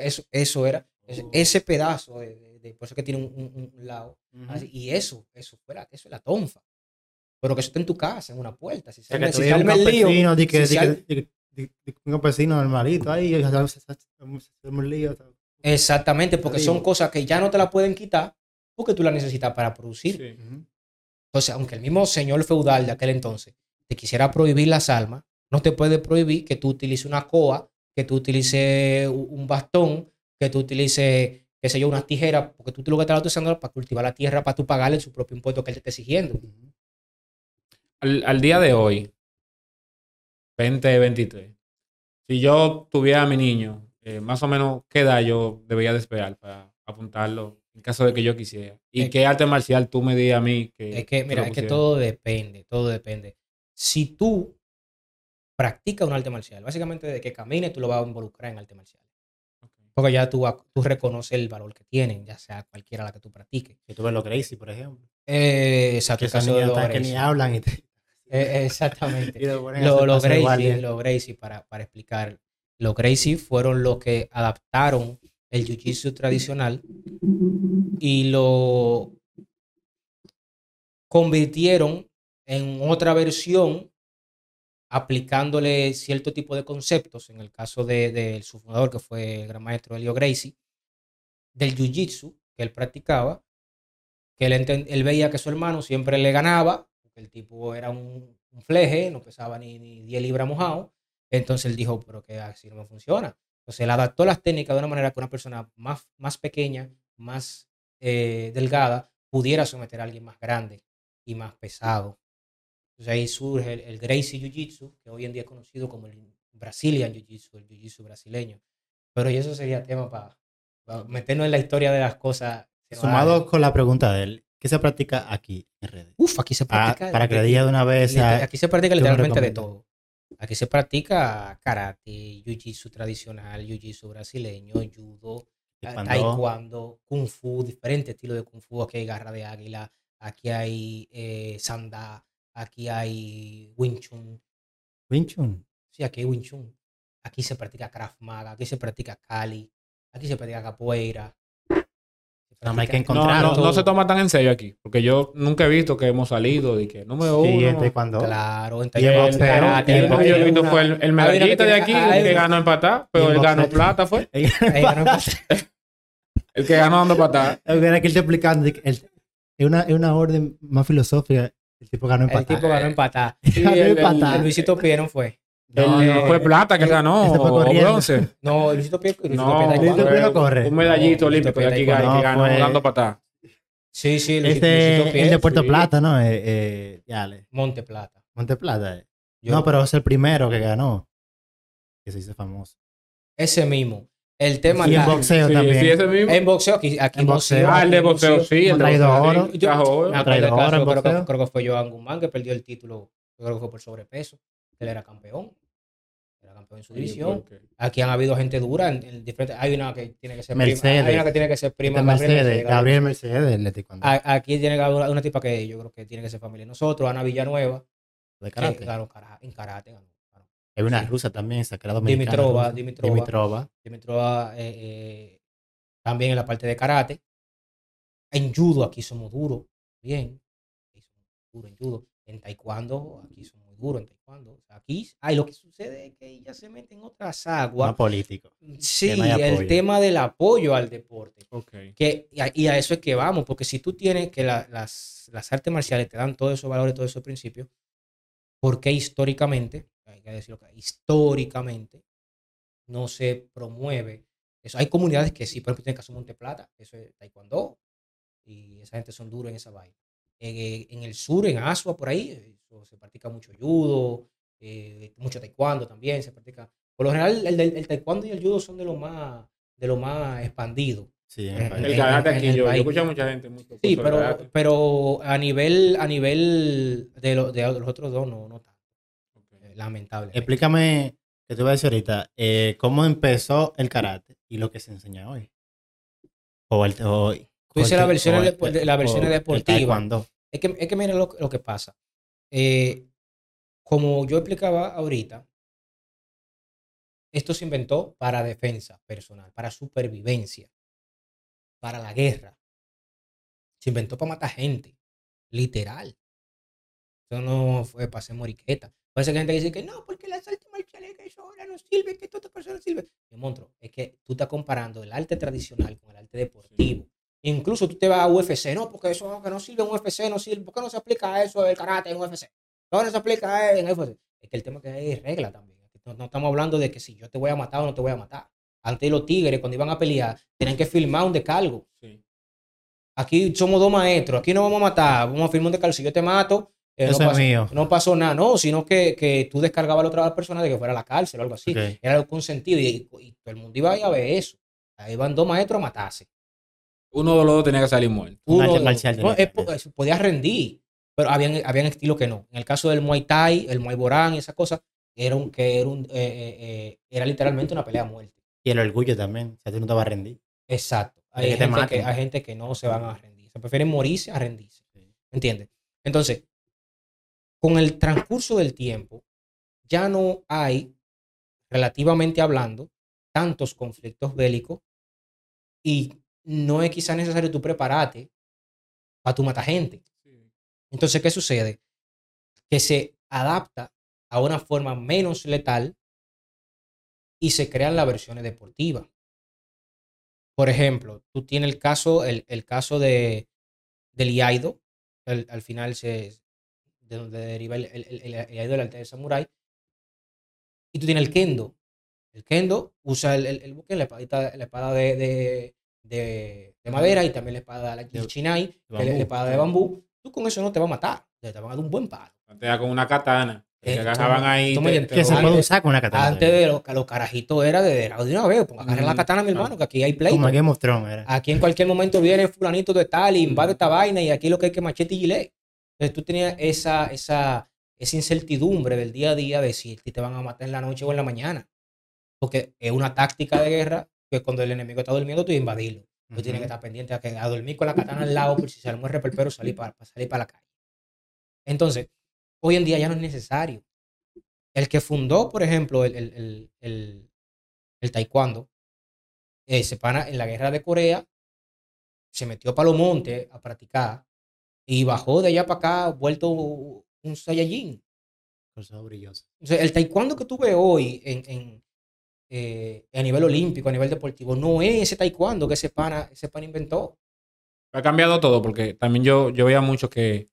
eso, eso era, ese, ese pedazo, de, de- de- por eso que tiene un, un- un lado, así, y eso, eso fuera, eso es la tonfa. Pero que eso está en tu casa, en una puerta. Si se que si el lío, di que- si di que- di di- un campesino normalito ahí, se- arma un lío. Exactamente, porque son cosas que ya no te la pueden quitar porque tú la necesitas para producir. Sí. Entonces, aunque el mismo señor feudal de aquel entonces te quisiera prohibir las armas, no te puede prohibir que tú utilices una coa, que tú utilices un bastón, que tú utilices, qué sé yo, unas tijeras, porque tú lo que estás usando para cultivar la tierra, para tú pagarle su propio impuesto que él te esté exigiendo. Al, al día de hoy, 2023, si yo tuviera a mi niño, eh, más o menos, ¿qué edad yo debería de esperar para apuntarlo en caso de que yo quisiera? ¿Y Es- qué arte marcial tú me digas a mí que... Es que, mira, lo es que todo depende, todo depende. Si tú practicas un arte marcial, básicamente de que camines, tú lo vas a involucrar en arte marcial. Porque ya tú, tú reconoces el valor que tienen, ya sea cualquiera la que tú practiques. Que tú ves los Gracie, por ejemplo. Eh, exacto, Que que ni hablan y te- Eh, exactamente. lo Lo- Gracie, guardia. los Gracie, para, para explicar, los Gracie fueron los que adaptaron el jiu-jitsu tradicional y lo convirtieron en otra versión aplicándole cierto tipo de conceptos, en el caso de, de su fundador, que fue el gran maestro Helio Gracie, del jiu-jitsu que él practicaba, que él, él veía que su hermano siempre le ganaba, el tipo era un, un fleje, no pesaba ni, ni 10 libras mojado, entonces él dijo, pero que así no me funciona. Entonces él adaptó las técnicas de una manera que una persona más, más pequeña, más eh, delgada, pudiera someter a alguien más grande y más pesado. Entonces ahí surge el, el Gracie Jiu-Jitsu, que hoy en día es conocido como el Brazilian Jiu-Jitsu, el Jiu-Jitsu brasileño. Pero eso sería tema para meternos en la historia de las cosas. Sumado con la pregunta de él, ¿qué se practica aquí en redes? Uf, aquí se Ah, practica. para que le diga de una vez a- aquí se practica ¿qué me literalmente de todo. Aquí se practica karate, jiu-jitsu tradicional, jiu-jitsu brasileño, judo, ta- Taekwondo. taekwondo, kung fu, diferentes estilos de kung fu. Aquí hay garra de águila, aquí hay eh, sanda, aquí hay wing chun. Wing Chun. Sí, aquí hay wing chun. Aquí se practica krav maga, aquí se practica kali, aquí se practica capoeira. Se Nada más hay que practica- No, no, no se toma tan en serio aquí. Porque yo nunca he visto que hemos salido de que número Sí, uno. este cuando. Claro, en Y el y el El yo he visto fue el, el medallita de aquí, el que ganó empatar, Y pero el él ganó plata, fue. Ahí ganó empatar. El que ganó dando patada. Era que él está explicando. el- Es una, es una orden más filosófica. El tipo ganó El empatar. tipo ganó empatar. Ganó el- el- empatar. El Luisito Pieron fue. No, El- no, fue plata que él ganó, ese fue o corriendo. bronce. No, el Luisito Luisito No, corre. Un medallito olímpico de aquí que, ganó dando patada. Sí, sí, Luisito, Este Luisito el Pieron, de Puerto sí. Plata, ¿no? Eh, eh, ya, le- Monte Plata. Monte Plata. eh. Yo- No, pero es el primero que ganó. Que se hizo famoso. Ese mismo. El tema Y en la- boxeo Sí, también. sí, ese mismo. En boxeo, aquí, aquí En boxeo. Ah, el de boxeo, sí. El traído boxeo, oro. Yo- trajo oro. Me acuerdo traído oro creo que, boxeo. creo que fue Joan Guzmán que perdió el título. Yo creo que fue por sobrepeso. Él era campeón. En su división. Aquí han habido gente dura en, en diferentes. Hay una que tiene que ser Mercedes. prima. Hay una que tiene que ser prima. Este Gabriel Mercedes, Mercedes, Gabriel Mercedes, Aquí tiene que haber una, tipa que yo creo que tiene que ser familia de nosotros, Ana Villanueva, de karate. cara- en karate. Ganó. Hay una sí. rusa también, sacra dominicana. Dimitrova, rusa. Dimitrova. Dimitrova. Dimitrova, eh, eh, también en la parte de karate. En judo aquí somos duros, bien. Aquí somos duros en judo. En taekwondo aquí somos duros en taekwondo. O sea, aquí, ay, lo que sucede es que ella se mete en otras aguas. Más político. Sí, no el tema del apoyo al deporte. Ok. Que, y, a, y a eso es que vamos, porque si tú tienes que la- las, las artes marciales te dan todos esos valores, todos esos principios, ¿por qué históricamente, hay que decirlo, acá, históricamente no se promueve eso? Hay comunidades que sí, por ejemplo, en el caso de Monte Plata, eso es taekwondo, y esa gente son duros en esa vaina. En, en el sur, en Asua, por ahí, eso se practica mucho judo, eh, mucho taekwondo también se practica. Por lo general, el, el- el taekwondo y el judo son de lo más, de lo más expandido. Sí, en Eh, el karate aquí, el yo, escucho a mucha gente. Mucho Sí, pero, pero a nivel, a nivel de, lo- de los otros dos, no, no tanto. Ok. eh, Lamentablemente. Explícame, que te voy a decir ahorita, eh, cómo empezó el karate y lo que se enseña hoy. O el. O, Tú dices versiones o depo- el- de- el deportivas. taekwondo. Es que, es que mira lo, lo que pasa. Eh, como yo explicaba ahorita, esto se inventó para defensa personal, para supervivencia, para la guerra. Se inventó para matar gente, literal. Eso no fue para hacer moriqueta. Puede ser que gente que dice que no, porque las artes marciales que eso ahora no sirve, que toda no sirve. Mi monstruo, es que tú estás comparando el arte tradicional con el arte deportivo. Incluso tú te vas a UFC, no, porque eso que no sirve en UFC, no sirve. ¿Por qué no se aplica eso del karate en UFC? ¿Por qué no se aplica en UFC? Es que el tema es que hay regla también. No, no estamos hablando de que si yo te voy a matar o no te voy a matar. Antes los tigres, cuando iban a pelear, tenían que firmar un descargo. Sí. Aquí somos dos maestros, aquí no vamos a matar, vamos a firmar un descargo. Si yo te mato, eh, no, Eso es pasó, mío. no pasó nada, no, sino que, que tú descargabas a la otra persona de que fuera a la cárcel o algo así. Era algo consentido y, y todo el mundo iba a ver eso. Ahí van dos maestros a matarse. Uno de los dos tenía que salir muerto. Uno- marcial no, tenía es que po- haber. es- podía rendir, pero habían, habían estilos que no. En el caso del Muay Thai, el Muay Borán y esa cosa, era un, que era, un, eh, eh, eh, era literalmente una pelea a muerte. Y el orgullo también. O sea, tú no te vas a rendir. Exacto. Hay que te gente que, maten. hay gente que no se van a rendir. Se prefieren morirse a rendirse. ¿Entiendes? Entonces, con el transcurso del tiempo, ya no hay, relativamente hablando, tantos conflictos bélicos y no es quizá necesario tú prepararte para tu matar gente. Entonces, ¿qué sucede? Que se adapta a una forma menos letal y se crean las versiones deportivas. Por ejemplo, tú tienes el caso, el, el caso de, del Iaido, al, al final se, de donde deriva el, el, Iaido del arte de samurái, y tú tienes el Kendo. El Kendo usa el, el, el buque, la espada, la espada de, de, de, de madera y también la espada la De- chinai, que es la espada de bambú. Tú con eso no te va a matar, te van a dar un buen palo. Antes era con una katana. Que Eh, agarraban ahí. te- te Que se puede usar con una katana. Antes de los, los carajitos era de, de una vez, pues agarren la Mm, katana, mi hermano, que aquí hay pleito. Como of Thrones era. Aquí en cualquier momento viene fulanito de tal y invade esta vaina y aquí lo que hay que machete y gilet. Entonces tú tenías esa, esa, esa incertidumbre del día a día de si te van a matar en la noche o en la mañana. Porque es una táctica de guerra que cuando el enemigo está durmiendo tú invadirlo. Tú tienes que estar pendiente a, que, a dormir con la katana al lado por si se le muere el perro salir para, salir para la calle. Entonces, hoy en día ya no es necesario. El que fundó, por ejemplo, el, el, el, el- taekwondo, eh, se pana en la guerra de Corea, se metió para los montes a practicar y bajó de allá para acá, vuelto un Saiyajin. Cosas brillosas. O sea, el taekwondo que tú ves hoy en, en, eh, a nivel olímpico, a nivel deportivo, no es ese taekwondo que ese pana, ese pana inventó. Ha cambiado todo porque también yo, yo veía mucho que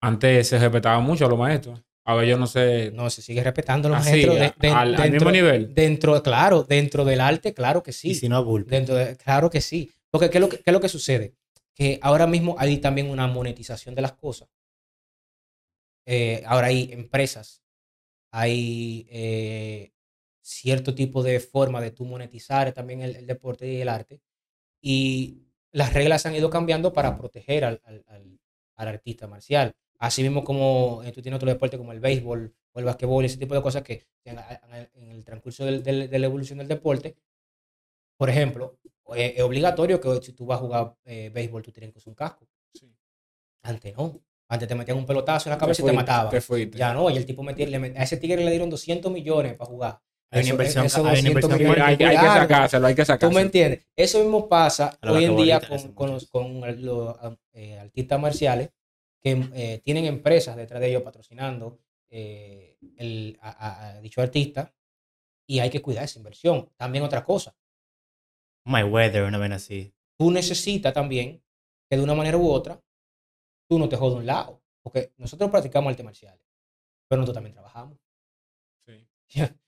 antes se respetaba mucho a los maestros. Ahora yo no sé. No, se sigue respetando los así, maestros. de- a- de- al, al dentro, mismo nivel. dentro, claro, dentro del arte, claro que Y sí. si no. Dentro de- claro que sí. Porque ¿qué es, lo que, qué es lo que sucede? Que ahora mismo hay también una monetización de las cosas. Eh, ahora hay empresas, hay eh, cierto tipo de forma de tú monetizar también el, el deporte y el arte. Y las reglas han ido cambiando para proteger al, al- al- al artista marcial. Así mismo como eh, tú tienes otro deporte como el béisbol o el basquetbol, ese tipo de cosas que en, el transcurso del- del- de la evolución del deporte, por ejemplo, eh, es obligatorio que si tú vas a jugar eh, béisbol, tú tienes que usar un casco. Sí. Antes no. Antes te metían un pelotazo en la Te cabeza y te mataban. Ya no, y el tipo metía, le met- a ese tigre le dieron 200 millones para jugar. Hay una Eso- inversión- hay una 200 inversión millones hay, que hay que sacárselo, hay que ¿Tú me sacárselo. entiendes? Eso mismo pasa hoy en día con, con los, con los eh, artistas marciales que eh, tienen empresas detrás de ellos patrocinando eh, el, a, a- a dicho artista y hay que cuidar esa inversión. También otra cosa, My Weather, una vez así. tú necesitas también que de una manera u otra tú no te jodas de un lado. Porque nosotros practicamos artes marciales, pero nosotros también trabajamos. Sí.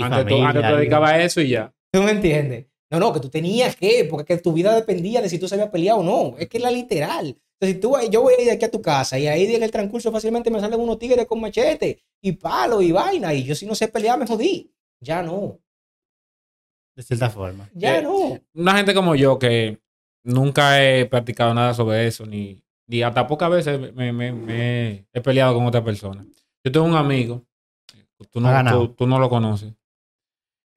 Y Antes, tú, antes tú y- dedicabas a eso y ya. ¿Tú me entiendes? No, no, que tú tenías que, porque que tu vida dependía de si tú sabías pelear o no. Es que es la literal. Entonces, si tú, yo voy a ir de aquí a tu casa y ahí en el transcurso fácilmente me salen unos tigres con machete y palo y vaina. Y yo si no sé pelear me jodí. Ya no. De cierta forma. Ya Eh, no. Una gente como yo que nunca he practicado nada sobre eso, ni, ni hasta pocas veces me, me- me he peleado con otra persona. Yo tengo un amigo, no, tú, tú no lo conoces,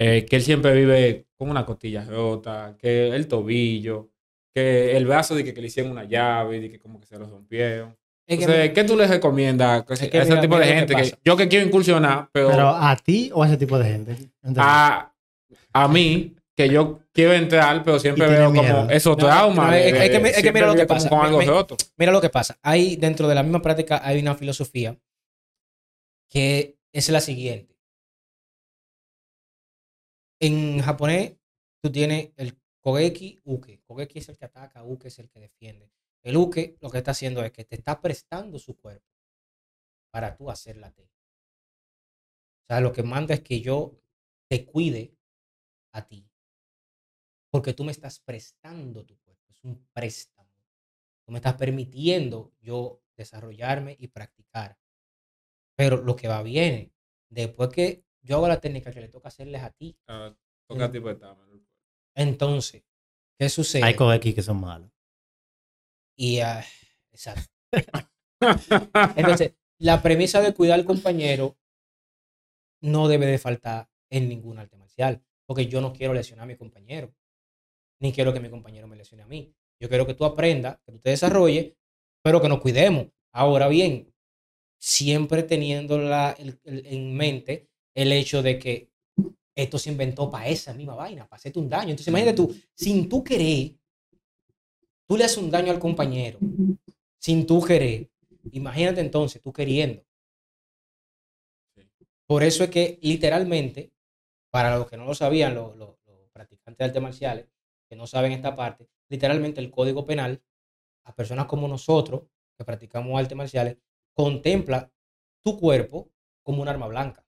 eh, que él siempre vive con una costilla rota, que el tobillo, que el brazo de que, que le hicieron una llave, de que como que se lo rompieron. Es que Entonces, ¿qué tú les recomiendas a ese, que a ese mira, tipo de mira gente? que Que, pasa. yo que quiero incursionar, pero, Pero a ti o a ese tipo de gente. Entonces, a, a mí, que yo quiero entrar, pero siempre veo como esos No, traumas. no, es- de- que es que mira lo que pasa. Con Me- algo me- roto. Mira lo que pasa. Hay dentro de la misma práctica hay una filosofía que es la siguiente. En japonés tú tienes el kogeki uke. Kogeki es el que ataca, uke es el que defiende. El uke lo que está haciendo es que te está prestando su cuerpo para tú hacer la T. O sea, lo que manda es que yo te cuide a ti. Porque tú me estás prestando tu cuerpo. Es un préstamo. Tú me estás permitiendo yo desarrollarme y practicar. Pero lo que va viene, después que yo hago la técnica que le toca hacerles a ti, Ah, toca tipo de tama. entonces, ¿qué sucede? hay aquí que son malos. Y, ah, exacto. Entonces, la premisa de cuidar al compañero no debe de faltar en ningún arte marcial, porque yo no quiero lesionar a mi compañero, ni quiero que mi compañero me lesione a mí. Yo quiero que tú aprendas, que tú te desarrolles, pero que nos cuidemos. Ahora bien, siempre teniendo la, el- el- en mente el hecho de que esto se inventó para esa misma vaina, para hacerte un daño. Entonces, imagínate tú, sin tú querer, tú le haces un daño al compañero, sin tú querer. Imagínate entonces, tú queriendo. Por eso es que literalmente, para los que no lo sabían, los, los- los practicantes de artes marciales, que no saben esta parte, literalmente el código penal, a personas como nosotros, que practicamos artes marciales, contempla tu cuerpo como un arma blanca.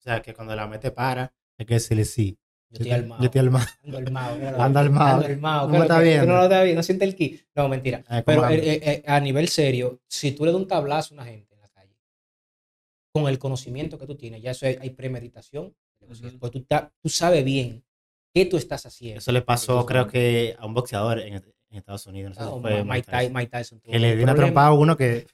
O sea, que cuando la mete para, hay que decirle sí. Yo estoy armado. Yo estoy armado. Ando armado. Ando armado. ¿Cómo ¿Qué es lo está viendo? No lo está viendo, no siente el ki. No, mentira. Ah, ¿cómo Pero anda? eh, eh, a nivel serio, si tú le das un tablazo a una gente en la calle, con el conocimiento que tú tienes, ya eso hay, hay premeditación. Pues tú, tú sabes bien qué tú estás haciendo. Eso le pasó, creo que a un boxeador en, en Estados Unidos. No sé Ah, si fue Mike, Mike Ty- Tyson. Que le dio una trompada a uno que.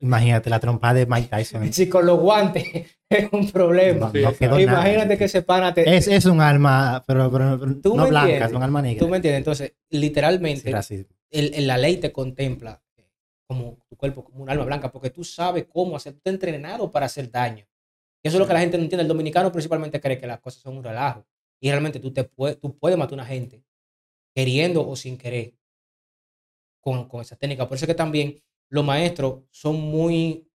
Imagínate, la trompada de Mike Tyson. Si con los guantes es un problema. No, Sí, no quedó Imagínate nada. que ese pana te. Es, es un alma, pero, pero- pero ¿Tú no me blanca, entiendes? es un alma negra. ¿Tú me entiendes? Entonces, literalmente, el- la ley te contempla como tu cuerpo, como un alma blanca, porque tú sabes cómo hacer, tú estás entrenado para hacer daño. Y eso es lo que la gente no entiende. El dominicano principalmente cree que las cosas son un relajo. Y realmente tú, te puedes, tú puedes matar a una gente queriendo o sin querer con, con esa técnica. Por eso es que también los maestros son muy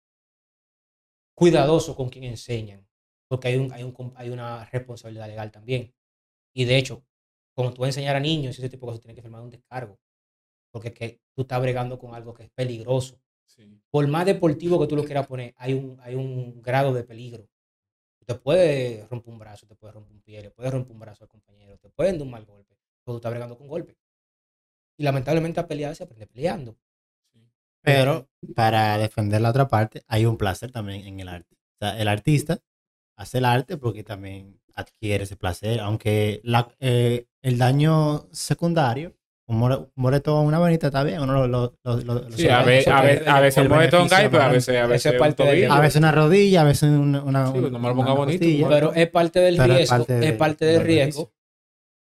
cuidadosos con quien enseñan, porque hay, un, hay, un, hay una responsabilidad legal también. Y de hecho, cuando tú vas a enseñar a niños ese tipo de cosas, tienes que firmar un descargo, porque es que tú estás bregando con algo que es peligroso. Sí. Por más deportivo que tú lo quieras poner, hay un, hay un grado de peligro. Te puede romper un brazo, te puede romper un pie, le puede romper un brazo al compañero, te pueden dar un mal golpe, pero tú estás bregando con golpe. Y lamentablemente a pelear se aprende peleando. Pero para defender la otra parte, hay un placer también en el arte. O sea, el artista hace el arte porque también adquiere ese placer, aunque la, eh, el daño secundario, un more- un moretón o una venita está bien, uno lo, lo, lo- lo- lo Sí, a, ve- a, que- ve- a veces el un moretón cae, pero a veces, a veces Esa es un parte tobillo. A veces una rodilla, a veces una, una, Sí, pues, una ponga bonito. Pero es parte del Pero es riesgo, parte de- es parte del del riesgo. beneficio.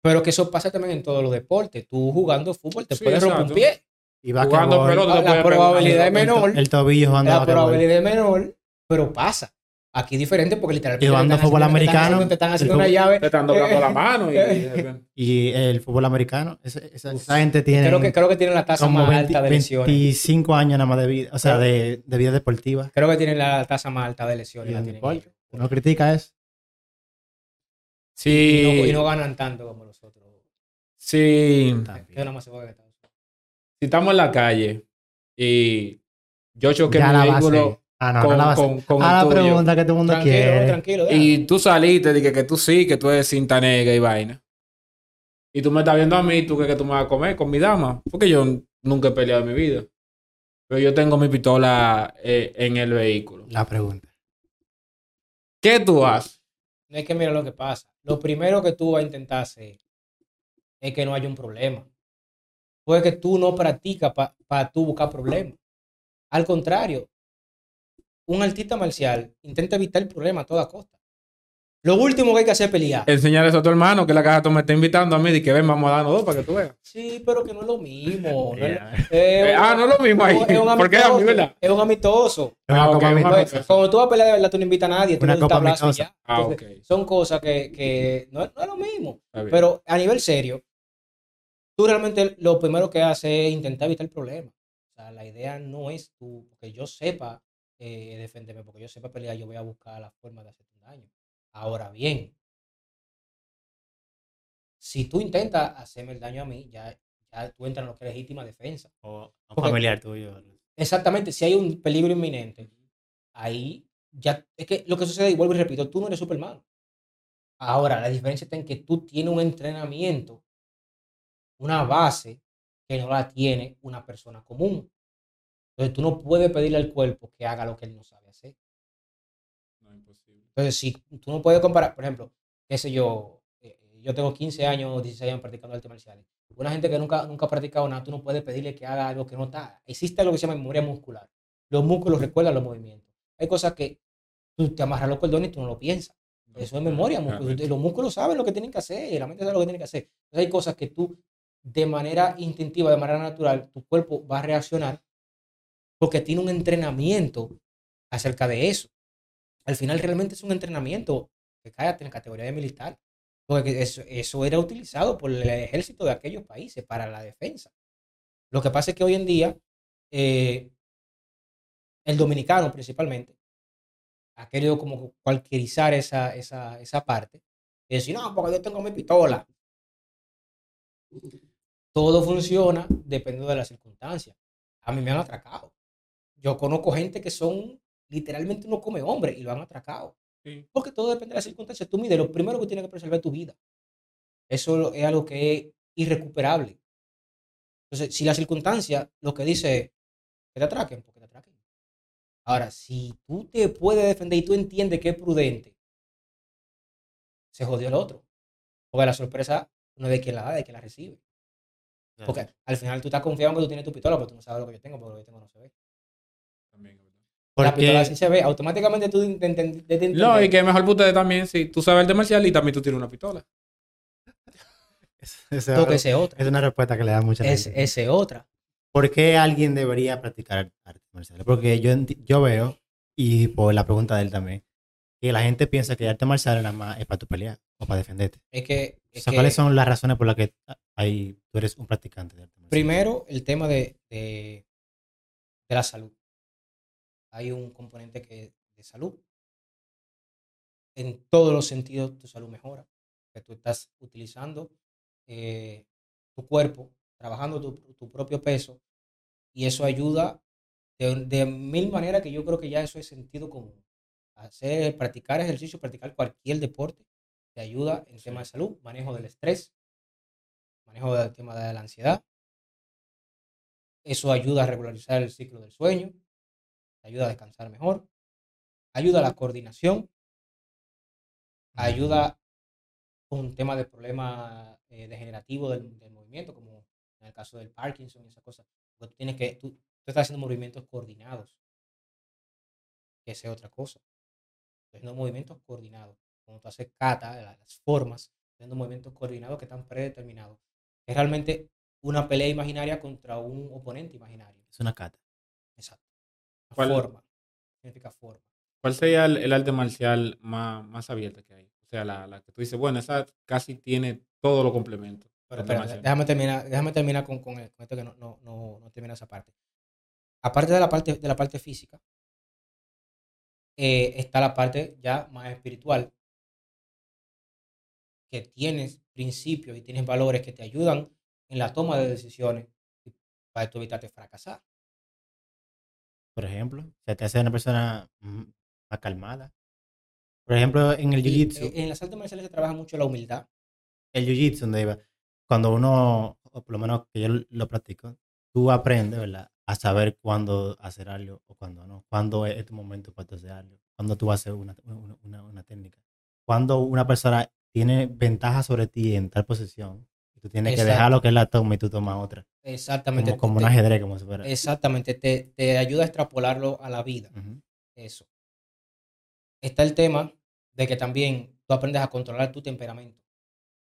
Pero que eso pasa también en todos los deportes. Tú jugando fútbol te Sí, puedes romper un pie. Y Jugando basquetbol, pelota, La probabilidad es menor. el, el tobillo jugando La probabilidad es menor, pero pasa. Aquí es diferente porque literalmente Y jugando fútbol americano, te están haciendo una llave. Te están doblando la mano y... Y el fútbol americano, esa, gente tiene Creo que, creo que tienen la tasa más 20 alta de lesiones. 25 años nada más de vida, o sea, de, de vida deportiva. Creo que tienen la tasa más alta de lesiones. Uno critica eso. Sí, Y, no, y no ganan tanto como los otros. sí. Si estamos en la calle y yo choqué Ya mi vehículo Ah, no, no con, la con, con Ah, el la tuyo, pregunta que todo el mundo Tranquilo, quiere. tranquilo. y tú saliste, dije que tú sí, que tú eres cinta negra y vaina. Y tú me estás viendo a mí, tú crees que tú me vas a comer con mi dama. Porque yo nunca he peleado en mi vida. Pero yo tengo mi pistola eh, en el vehículo. La pregunta. ¿Qué tú haces? No es que mira lo que pasa. Lo primero que tú vas a intentar hacer es que no haya un problema. Puede que tú no practicas para tú buscar problemas. Al contrario, un artista marcial intenta evitar el problema a toda costa. Lo último que hay que hacer es pelear. Enseñar eso a tu hermano, que la caja tú me está invitando a mí, y que ven, vamos a darnos dos para que tú veas. Sí, pero que no es lo mismo. no es- Yeah. es Eh, un- ah, no es lo mismo ahí. es un amistoso. Es un amistoso. Ah, ok, copa un amistosa. amistoso. Pues, Cuando tú vas a pelear de verdad, tú no invitas a nadie. Tú Una copa amistosa. ya. Ah. Son cosas que, que no, es- no es lo mismo. Pero a nivel serio, tú realmente lo primero que haces es intentar evitar el problema. O sea, la idea no es tú, porque yo sepa eh, defenderme, porque yo sepa pelear, yo voy a buscar la forma de hacerte un daño. Ahora bien, si tú intentas hacerme el daño a mí, ya, ya tú entras en lo que es legítima defensa. O a un familiar tuyo. Exactamente, si hay un peligro inminente, ahí ya es que lo que sucede, y vuelvo y repito, tú no eres Superman. Ahora, la diferencia está en que tú tienes un entrenamiento, una base que no la tiene una persona común. Entonces tú no puedes pedirle al cuerpo que haga lo que él no sabe hacer. No, imposible. Entonces, si tú no puedes comparar, por ejemplo, qué sé yo, eh, yo tengo 15 años, 16 años practicando artes marciales. Una gente que nunca, nunca ha practicado nada, tú no puedes pedirle que haga algo que no está. Existe algo que se llama memoria muscular. Los músculos recuerdan los movimientos. Hay cosas que tú te amarras los cordones y tú no lo piensas. Eso es memoria. músculo. Realmente. Y Los músculos saben lo que tienen que hacer, y la mente sabe lo que tiene que hacer. Entonces hay cosas que tú, de manera instintiva, de manera natural, tu cuerpo va a reaccionar porque tiene un entrenamiento acerca de eso. Al final realmente es un entrenamiento que cae en la categoría de militar. Porque eso, eso era utilizado por el ejército de aquellos países para la defensa. Lo que pasa es que hoy en día, eh, el dominicano principalmente, ha querido como cualquierizar esa, esa, esa parte y decir, no, porque yo tengo mi pistola. Todo funciona dependiendo de las circunstancias. A mí me han atracado. Yo conozco gente que son literalmente uno come hombre y lo han atracado. Sí. Porque todo depende de las circunstancias. Tú mides, lo primero que tienes que preservar es tu vida. Eso es algo que es irrecuperable. Entonces, si la circunstancia lo que dice es que te atraquen, porque te atraquen. Ahora, si tú te puedes defender y tú entiendes que es prudente, se jodió el otro. Porque la sorpresa no es de quien la da, de quien la recibe. Porque al final tú estás confiado en que tú tienes tu pistola, pero tú no sabes lo que yo tengo, porque lo que yo tengo no se ve. También, ¿verdad? La pistola Porque sí se ve, automáticamente tú de, de- de- de entender- No, y que mejor para ustedes también, si tú sabes arte marcial y también tú tienes una pistola. esa toque ese otra. es una respuesta que le da mucha Es, gente. ese otra. ¿Por qué alguien debería practicar artes marciales? Porque yo, yo veo, y por la pregunta de él también, que la gente piensa que arte marcial nada más es para tu pelear o para defenderte. Es que, O es sea, que ¿cuáles son las razones por las que ahí tú eres un practicante de primero el tema de, de, de la salud. Hay un componente que de salud. En todos los sentidos tu salud mejora. Que tú estás utilizando eh, tu cuerpo, trabajando tu, tu propio peso, y eso ayuda de, de mil maneras que yo creo que ya eso es sentido común. Hacer, practicar ejercicio, practicar cualquier deporte, te ayuda en tema de salud, manejo del estrés, manejo del tema de la ansiedad. Eso ayuda a regularizar el ciclo del sueño, te ayuda a descansar mejor, ayuda a la coordinación, ayuda con un tema de problema eh, degenerativo del, del movimiento, como en el caso del Parkinson y esas cosas. Porque tú tienes que, tú, tú estás haciendo movimientos coordinados, que es otra cosa. Estás haciendo movimientos coordinados. Cuando tú haces kata, la- las formas, estás haciendo movimientos coordinados que están predeterminados. Es realmente una pelea imaginaria contra un oponente imaginario. Es una cata. Exacto. Una ¿Cuál- forma. Significa forma. ¿Cuál sería el, el arte marcial más, más abierta que hay? O sea, la, la que tú dices, bueno, esa casi tiene todos los complementos. Pero déjame terminar, déjame terminar con, con, el- con esto que no, no, no, no termina esa parte. Aparte de la parte, de la parte física, eh, está la parte ya más espiritual, que tienes principios y tienes valores que te ayudan en la toma de decisiones para tú evitarte fracasar. Por ejemplo, se te hace una persona mm, más calmada. Por ejemplo, en el jiu-jitsu, en las artes marciales se trabaja mucho la humildad. el jiu-jitsu donde iba, cuando uno, o por lo menos que yo lo practico, tú aprendes, ¿verdad? A saber cuándo hacer algo o cuándo no. Cuándo es tu momento para hacer algo. Cuándo tú vas a hacer una, una, una- una técnica. Cuando una persona tiene ventaja sobre ti en tal posición, tú tienes que dejar lo que es la toma y tú tomas otra. Exactamente. Como, como un ajedrez, como si fuera. Exactamente. Te, te ayuda a extrapolarlo a la vida. Eso. Está el tema de que también tú aprendes a controlar tu temperamento.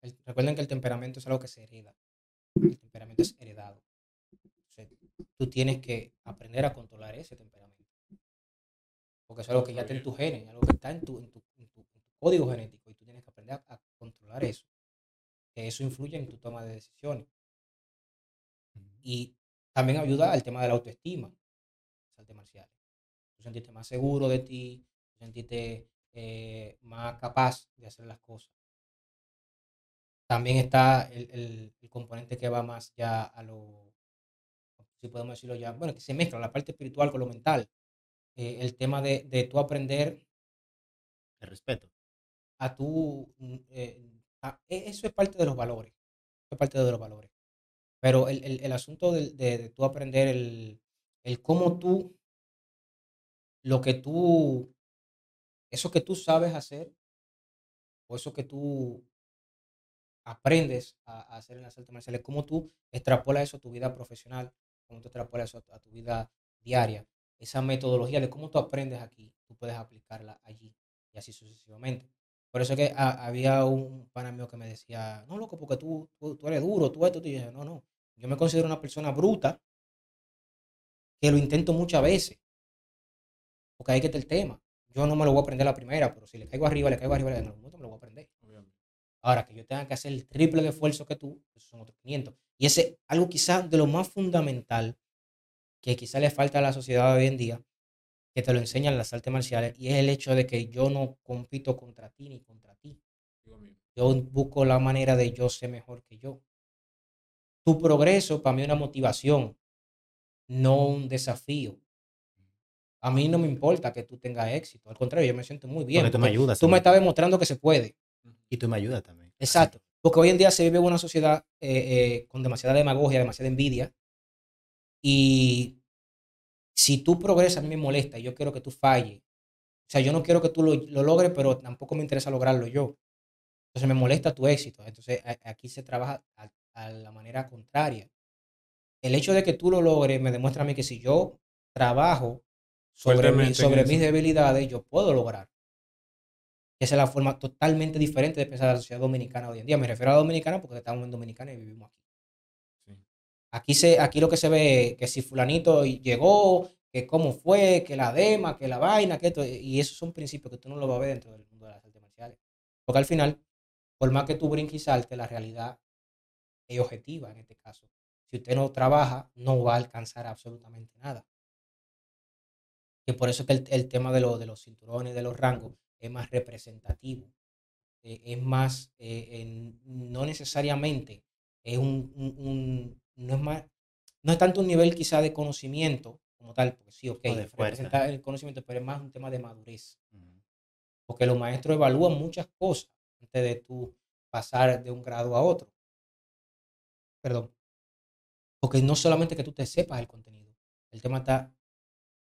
El- recuerden que el temperamento es algo que se hereda. El temperamento es heredado. Tú tienes que aprender a controlar ese temperamento. Porque es algo que ya está en tu genes, algo que está tu, en tu- en tu código genético y tú tienes que aprender a, a controlar eso. Que eso influye en tu toma de decisiones. Y también ayuda al tema de la autoestima, las artes marciales. Tú sentirte más seguro de ti, tú sentirte eh, más capaz de hacer las cosas. También está el, el- el componente que va más ya a lo, si podemos decirlo ya, bueno, que se mezcla la parte espiritual con lo mental. Eh, el tema de, de tú aprender El respeto. a tu... mm, eh, a- e- eso es parte de los valores. Es parte de los valores. Pero el, el- el asunto del- de, de tú aprender el, el cómo tú, lo que tú, eso que tú sabes hacer, o eso que tú aprendes a, a hacer en las artes marciales, cómo tú extrapolas eso a tu vida profesional, cómo tú extrapolas eso a, a tu vida diaria. Esa metodología de cómo tú aprendes aquí, tú puedes aplicarla allí y así sucesivamente. Por eso es que ha- había un pana mío que me decía, no, loco, porque tú, tú, tú eres duro, tú esto, tú", y yo dije, no, no, yo me considero una persona bruta que lo intento muchas veces, porque ahí que está el tema. Yo no me lo voy a aprender la primera, pero si le caigo arriba, le caigo arriba, en algún momento me lo voy a aprender. Ahora, que yo tenga que hacer el triple de esfuerzo que tú, esos son otros 500. Y ese es algo quizás de lo más fundamental que quizás le falta a la sociedad de hoy en día, que te lo enseñan las artes marciales, y es el hecho de que yo no compito contra ti ni contra ti. Yo busco la manera de yo ser mejor que yo. Tu progreso para mí es una motivación, no un desafío. A mí no me importa que tú tengas éxito, al contrario, yo me siento muy bien. Porque tú me ayudas. tú me estás demostrando que se puede. Y tú me ayudas también. Exacto. Porque hoy en día se vive una sociedad eh, eh, con demasiada demagogia, demasiada envidia. Y si tú progresas, a mí me molesta y yo quiero que tú falles. O sea, yo no quiero que tú lo, lo logres, pero tampoco me interesa lograrlo yo. Entonces me molesta tu éxito. Entonces a- aquí se trabaja a, a la manera contraria. El hecho de que tú lo logres me demuestra a mí que si yo trabajo sobre, mi- sobre mis debilidades, yo puedo lograr. Esa es la forma totalmente diferente de pensar la sociedad dominicana hoy en día. Me refiero a la dominicana porque estamos en Dominicana y vivimos aquí. Aquí, se, aquí lo que se ve es que si fulanito llegó, que cómo fue, que la dema, que la vaina, que esto, y esos son principios que tú no lo vas a ver dentro del mundo de las artes marciales. Porque al final, por más que tú brinques y saltes, la realidad es objetiva en este caso. Si usted no trabaja, no va a alcanzar absolutamente nada. Que por eso es que el, el tema de, lo- de los cinturones, de los rangos, es más representativo. Eh, es más, eh, no necesariamente es un, un- un- no es más, no es tanto un nivel quizá de conocimiento como tal, porque sí, ok, O de fuerza. representa el conocimiento, pero es más un tema de madurez. Porque los maestros evalúan muchas cosas antes de tú pasar de un grado a otro. Perdón. Porque no solamente que tú te sepas el contenido, el tema está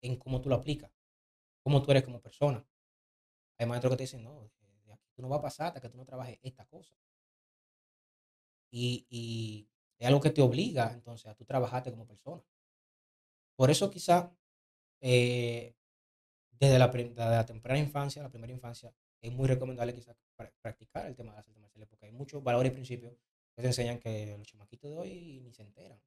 en cómo tú lo aplicas, cómo tú eres como persona. Hay maestros que te dicen, no, de aquí tú no vas a pasar hasta que tú no trabajes esta cosa. Y, y es algo que te obliga entonces a tú trabajarte como persona. Por eso quizá eh, desde la, desde la temprana infancia, la primera infancia, es muy recomendable quizás pra- practicar el tema de las artes marciales, porque hay muchos valores y principios que te enseñan que los chamaquitos de hoy ni se enteran.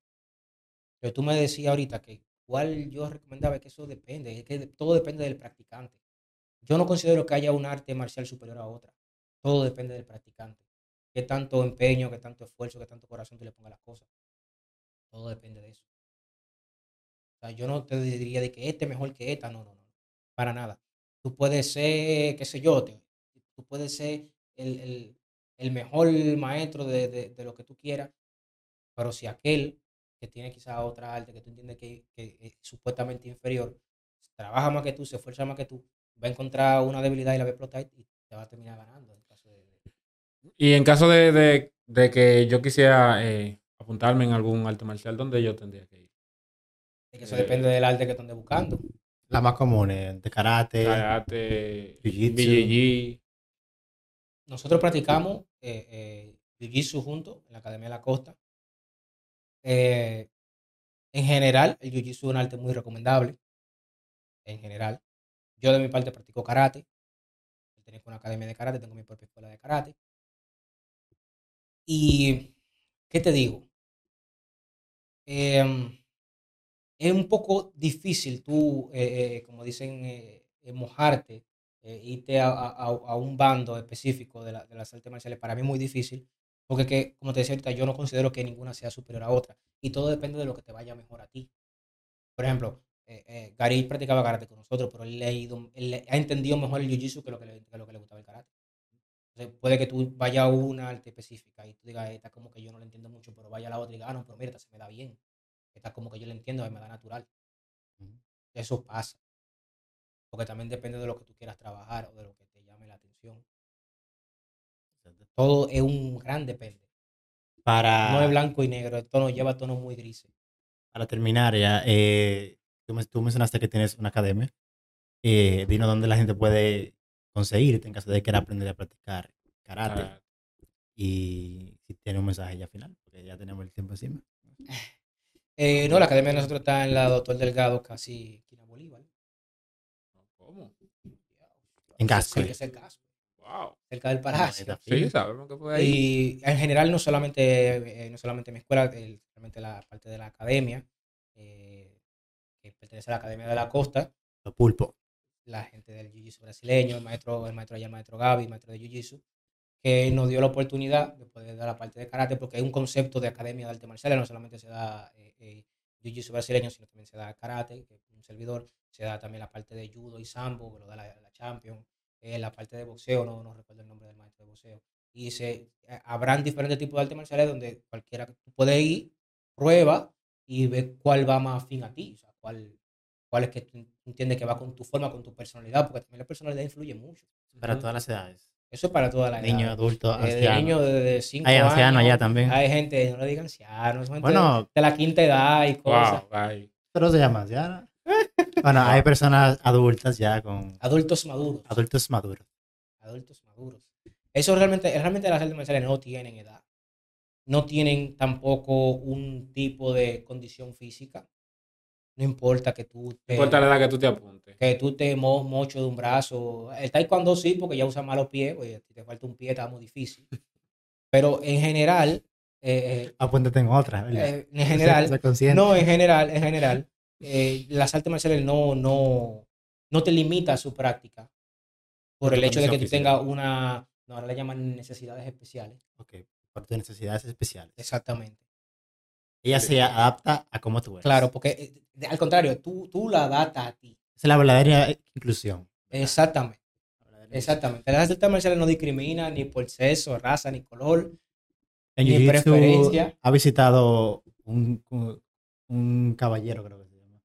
Pero tú me decías ahorita que cuál yo recomendaba, que eso depende, es que todo depende del practicante. Yo no considero que haya un arte marcial superior a otra. Todo depende del practicante. Qué tanto empeño, qué tanto esfuerzo, qué tanto corazón tú le pongas las cosas. Todo depende de eso. O sea, yo no te diría de que este es mejor que esta, no, no, no. Para nada. Tú puedes ser, qué sé yo, tú puedes ser el, el- el mejor maestro de, de- de lo que tú quieras, pero si aquel que tiene quizás otra arte que tú entiendes que, que es supuestamente inferior, trabaja más que tú, se esfuerza más que tú, va a encontrar una debilidad y la va a explotar y te va a terminar ganando. En caso de, de- Y en caso de, de- de que yo quisiera eh, apuntarme en algún arte marcial, ¿dónde yo tendría que ir? de que eso Eh, depende del arte que andes buscando. La más común es de karate. Karate, Jiu-jitsu. BJJ. Nosotros practicamos eh, eh, Jiu-Jitsu juntos en la Academia de la Costa. Eh, en general, el Jiu-Jitsu es un arte muy recomendable. En general. Yo de mi parte practico karate. Tengo una academia de karate, tengo mi propia escuela de karate. Y, ¿qué te digo? Em, es un poco difícil tú, eh, eh, como dicen, eh, mojarte, irte a, un bando específico de, la- de las artes marciales. Para mí es muy difícil, porque que, como te decía ahorita, yo no considero que ninguna sea superior a otra. Y todo depende de lo que te vaya mejor a ti. Por ejemplo, Gary practicaba karate con nosotros, pero él, le ha ido- él ha entendido mejor el jiu-jitsu que lo que le gustaba el karate. Entonces, puede que tú vayas a una arte específica y tú digas, esta como que yo no la entiendo mucho, pero vaya a la otra y digas, ah, no, pero mira, esta se me da bien. Esta como que yo la entiendo, me da natural. Eso pasa. Porque también depende de lo que tú quieras trabajar o de lo que te llame la atención. Todo es un gran depende. Para, No es blanco y negro, el tono lleva tonos muy grises. para terminar ya, eh, tú, me- tú mencionaste que tienes una academia. Eh, dinos dónde la gente puede conseguirte en caso de que quiera aprender a practicar karate. Y si tiene un mensaje ya final, porque ya tenemos el tiempo encima. Eh, no, la academia de nosotros está en la Doctor Delgado, casi esquina Bolívar. ¿Cómo? En Gasco. Cerca, cerca, Wow. cerca del Palacio. Sí, sabemos que fue ahí. Y en general, no solamente, eh, no solamente mi escuela, el- realmente la parte de la academia, eh, que pertenece a la Academia de la Costa, Lo pulpo. La gente del Jiu-Jitsu brasileño, el maestro, el maestro allá, el maestro Gaby, el maestro de Jiu-Jitsu, que nos dio la oportunidad de poder dar la parte de karate, porque hay un concepto de academia de arte marciales, no solamente se da eh, eh, Jiu-Jitsu brasileño, sino también se da karate, que un servidor, se da también la parte de judo y sambo, que lo da la, la Champion, eh, la parte de boxeo, no, no recuerdo el nombre del maestro de boxeo, y se, eh, habrán diferentes tipos de artes marciales donde cualquiera tú puedes ir, prueba y ve cuál va más afín a ti, o sea, cuál, cuál es que tú entiendes que va con tu forma, con tu personalidad, porque también la personalidad influye mucho. Para todas las edades. Eso es para toda la edad. Niños, adultos, Eh, de niños de 5 Hay años. ancianos allá también. Hay gente, no le digan ancianos, gente Bueno, de la quinta edad y cosas. Wow, pero se llama anciano. Bueno, hay personas adultas ya con Adultos maduros. adultos maduros. adultos maduros. Eso realmente, realmente las artes marciales no tienen edad. No tienen tampoco un tipo de condición física. No importa que tú No te, importa la edad que tú te apuntes. que tú te mo- mocho de un brazo. El taekwondo sí, porque ya usa más los pies. Oye, si te falta un pie, está muy difícil. Pero en general, eh, Apúntate en otra, eh, ¿verdad? eh, en general, no, en general, en general, eh, las artes marciales no, no, no te limita su práctica por el hecho de que tú tengas una, no, ahora le llaman necesidades especiales. Ok, por tus necesidades especiales. Exactamente. Ella se adapta a cómo tú eres. Claro, porque eh, al contrario, tú, tú la adaptas a ti. Esa es la verdadera inclusión. Exactamente, exactamente. Las artes marciales no discriminan ni por sexo, raza, ni color. En Jiu-Jitsu preferencia. ha visitado un, un, un caballero, creo que se llama.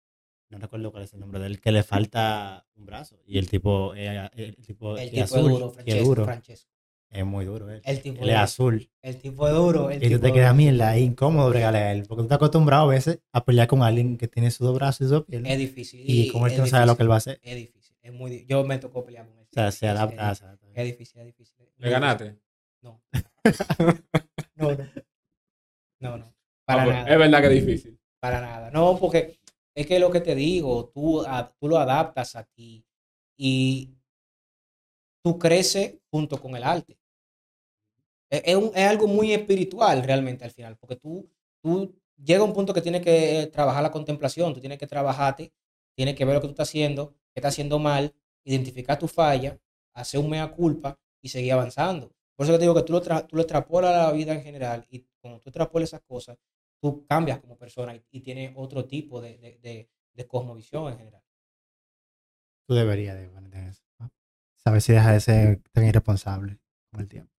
No recuerdo cuál es el nombre de él, que le falta un brazo. Y el tipo, eh, el tipo, El tipo azul, es duro, Francesco. duro. Francesco. Es muy duro él. El tipo Él es azul. El tipo es duro. El Y tú tipo te quedas mierda, es incómodo bregarle a él. Porque tú estás acostumbrado a veces a pelear con alguien que tiene sus dos brazos y sus dos piernas. Es difícil. Y como él no sabe lo que él va a hacer. Es difícil. Es muy Yo me tocó pelear con él. O sea, se adapta es- difícil, es difícil. ¿Le ganaste? No. No, no. No, no. Ah, Para pues, nada. Es verdad que es difícil. Para nada. No, porque es que lo que te digo, tú, a- tú lo adaptas a ti y tú creces junto con el arte. Es, es algo muy espiritual realmente al final, porque tú, tú llega a un punto que tienes que eh, trabajar la contemplación, tú tienes que trabajarte, tienes que ver lo que tú estás haciendo, qué estás haciendo mal, identificar tu falla, hacer un mea culpa y seguir avanzando. Por eso te digo que tú lo, tra- tú lo extrapolas a la vida en general y cuando tú extrapolas esas cosas, tú cambias como persona y, y tienes otro tipo de, de, de, de cosmovisión en general. Tú deberías de en eso. Sabes si deja de ser tan irresponsable con el tiempo.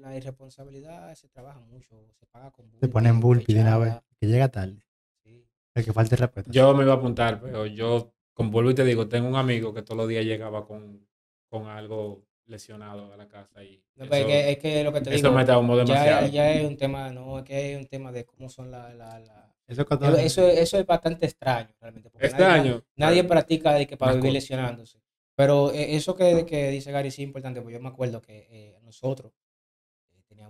La irresponsabilidad se trabaja mucho, se paga con Te ponen bulpi de una vez, que llega tarde. sí. El que falta el respeto. Yo me iba a apuntar, pero yo, como vuelvo y te digo, tengo un amigo que todos los días llegaba con, con algo lesionado a la casa y No, pero es, eso, que, es que lo que te eso digo, me traumó ya, demasiado. ya es un tema, no, es que es un tema de cómo son la... la, la- Eso, Eso, eso es bastante extraño realmente. porque Este nadie- año. Nadie practica de que para vivir lesionándose. Pero eh, eso que, que dice Gary sí es importante, porque yo me acuerdo que eh, nosotros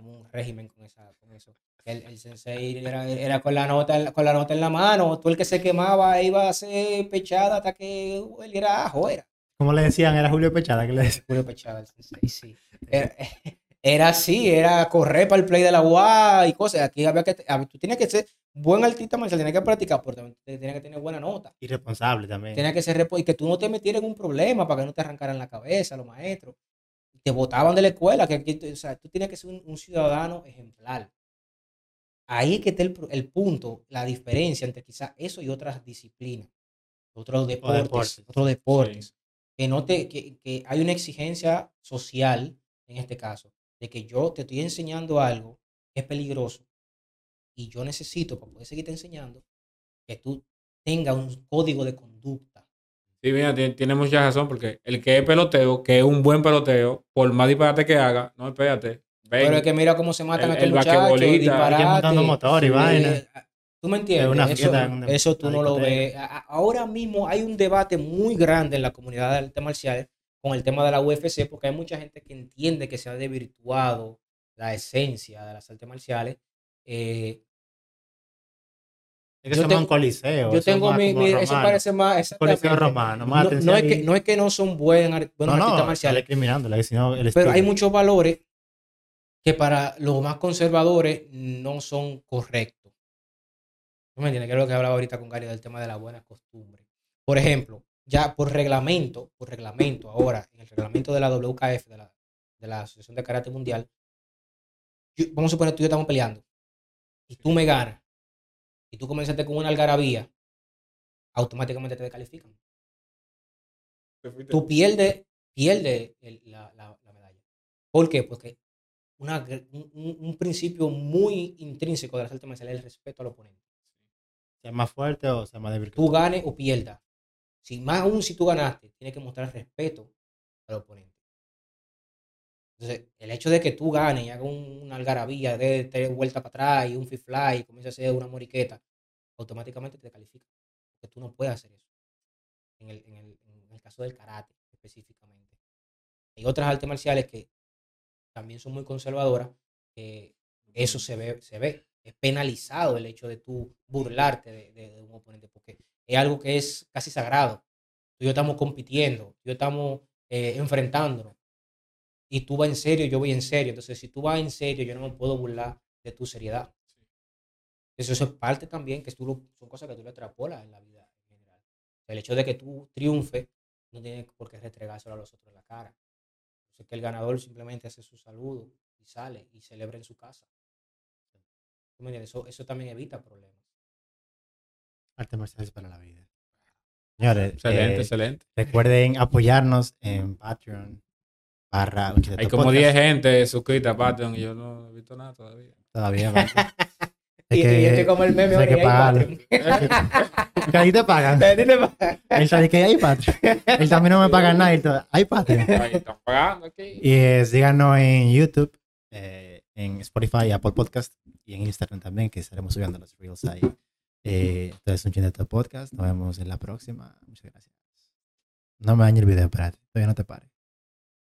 teníamos un régimen con, esa, con eso. El, el sensei era, era con, la nota, en la- con la nota en la mano, tú el que se quemaba iba a ser pechada hasta que él era ajo, era. Como le decían, era Julio Pechada que le decía. Julio Pechada, el sensei, sí. Era, era así, era correr para el play de la UA y cosas. Aquí había que, tú tienes que ser buen artista marcial, tienes que practicar, pero también tienes que tener buena nota. Irresponsable también. Tenía que ser y que tú no te metieras en un problema para que no te arrancaran la cabeza los maestros. Te botaban de la escuela, que aquí, tú- o sea, tú tienes que ser un, un ciudadano ejemplar. Ahí es que está el, punto, la diferencia entre quizás eso y otras disciplinas, otros deportes, deportes. otros deportes, que no te, que, que hay una exigencia social en este caso, de que yo te estoy enseñando algo que es peligroso y yo necesito para poder seguirte enseñando que tú tengas un código de conducta. Sí, mira, tiene, tiene mucha razón porque el que es peloteo, que es un buen peloteo, por más disparate que haga, no, espérate. Ven, Pero es que mira cómo se matan El- a estos el muchachos, disparate. Montando motor y Sí, vaina. eh, ¿Tú me entiendes? una eso, una- tú no lo ves. Ahora mismo hay un debate muy grande en la comunidad de artes marciales con el tema de la UFC, porque hay mucha gente que entiende que se ha desvirtuado la esencia de las artes marciales. Eh, Es que yo tengo- un coliseo. yo tengo mi, mi- eso parece más Coliseo romano. Más No, no es que, no es que no son buen buenos no, no, artistas marciales, sino el pero hay muchos valores que para los más conservadores no son correctos. ¿No me entiendes? Que es lo que hablaba ahorita con Gary del tema de la buena costumbre. Por ejemplo, ya por reglamento, por reglamento, ahora, en el reglamento de la WKF, de la, de la Asociación de Karate Mundial, yo- vamos a suponer que tú y yo estamos peleando y tú me ganas y tú comenzaste con una algarabía, automáticamente te descalifican. Tú pierdes, pierdes el- la, la- la medalla. ¿Por qué? Porque una un, principio muy intrínseco de las artes marciales es el respeto al oponente. Sea más fuerte o sea más débil. Tú ganes o pierdas. Si, más aún si tú ganaste, tienes que mostrar respeto al oponente. Entonces, el hecho de que tú ganes y hagas un- una algarabía de tres vueltas para atrás y un free fly y comiences a hacer una moriqueta, automáticamente te califica. Porque tú no puedes hacer eso. En el, en el- en el caso del karate, específicamente. Hay otras artes marciales que también son muy conservadoras, que eso se ve, se ve. Es penalizado el hecho de tú burlarte de, de- de un oponente, porque es algo que es casi sagrado. Tú y yo estamos compitiendo, tú y yo estamos eh, enfrentándonos. Y tú vas en serio, yo voy en serio. Entonces, si tú vas en serio, yo no me puedo burlar de tu seriedad. Entonces, eso es parte también, que tú lo- son cosas que tú le extrapolas en la vida en general. El hecho de que tú triunfes no tiene por qué restregárselo a los otros en la cara. Entonces, que el ganador simplemente hace su saludo y sale y celebra en su casa. Eso, eso también evita problemas. Artes marciales para la vida. Señores, Excelente, eh, excelente. recuerden apoyarnos en Patreon barra Hay como 10 gente suscrita a Patreon y yo no he visto nada todavía. Todavía. y, que- y estoy como el meme que que ahí te pagan. A ti te pagan. Él sabe que hay Patreon. Él también no me paga nada. y todo. Hay Patreon. Ahí están pagando aquí. Y eh, síganos en YouTube, eh, en Spotify, Apple Podcast y en Instagram también, que estaremos subiendo los reels ahí. Eh, entonces, un chinete podcast. Nos vemos en la próxima. Muchas gracias. No me dañe el video, espérate. Todavía no te pare.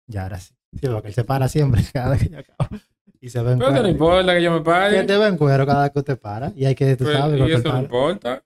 Ya, ahora sí. Sí, porque él se para siempre cada vez que yo acabo. Y se ve en Pero que no cuero. importa que yo me Que pague. te ve en cuero cada vez que te para. Y hay que, tú Pues, sabes, y cortar eso no palo. importa.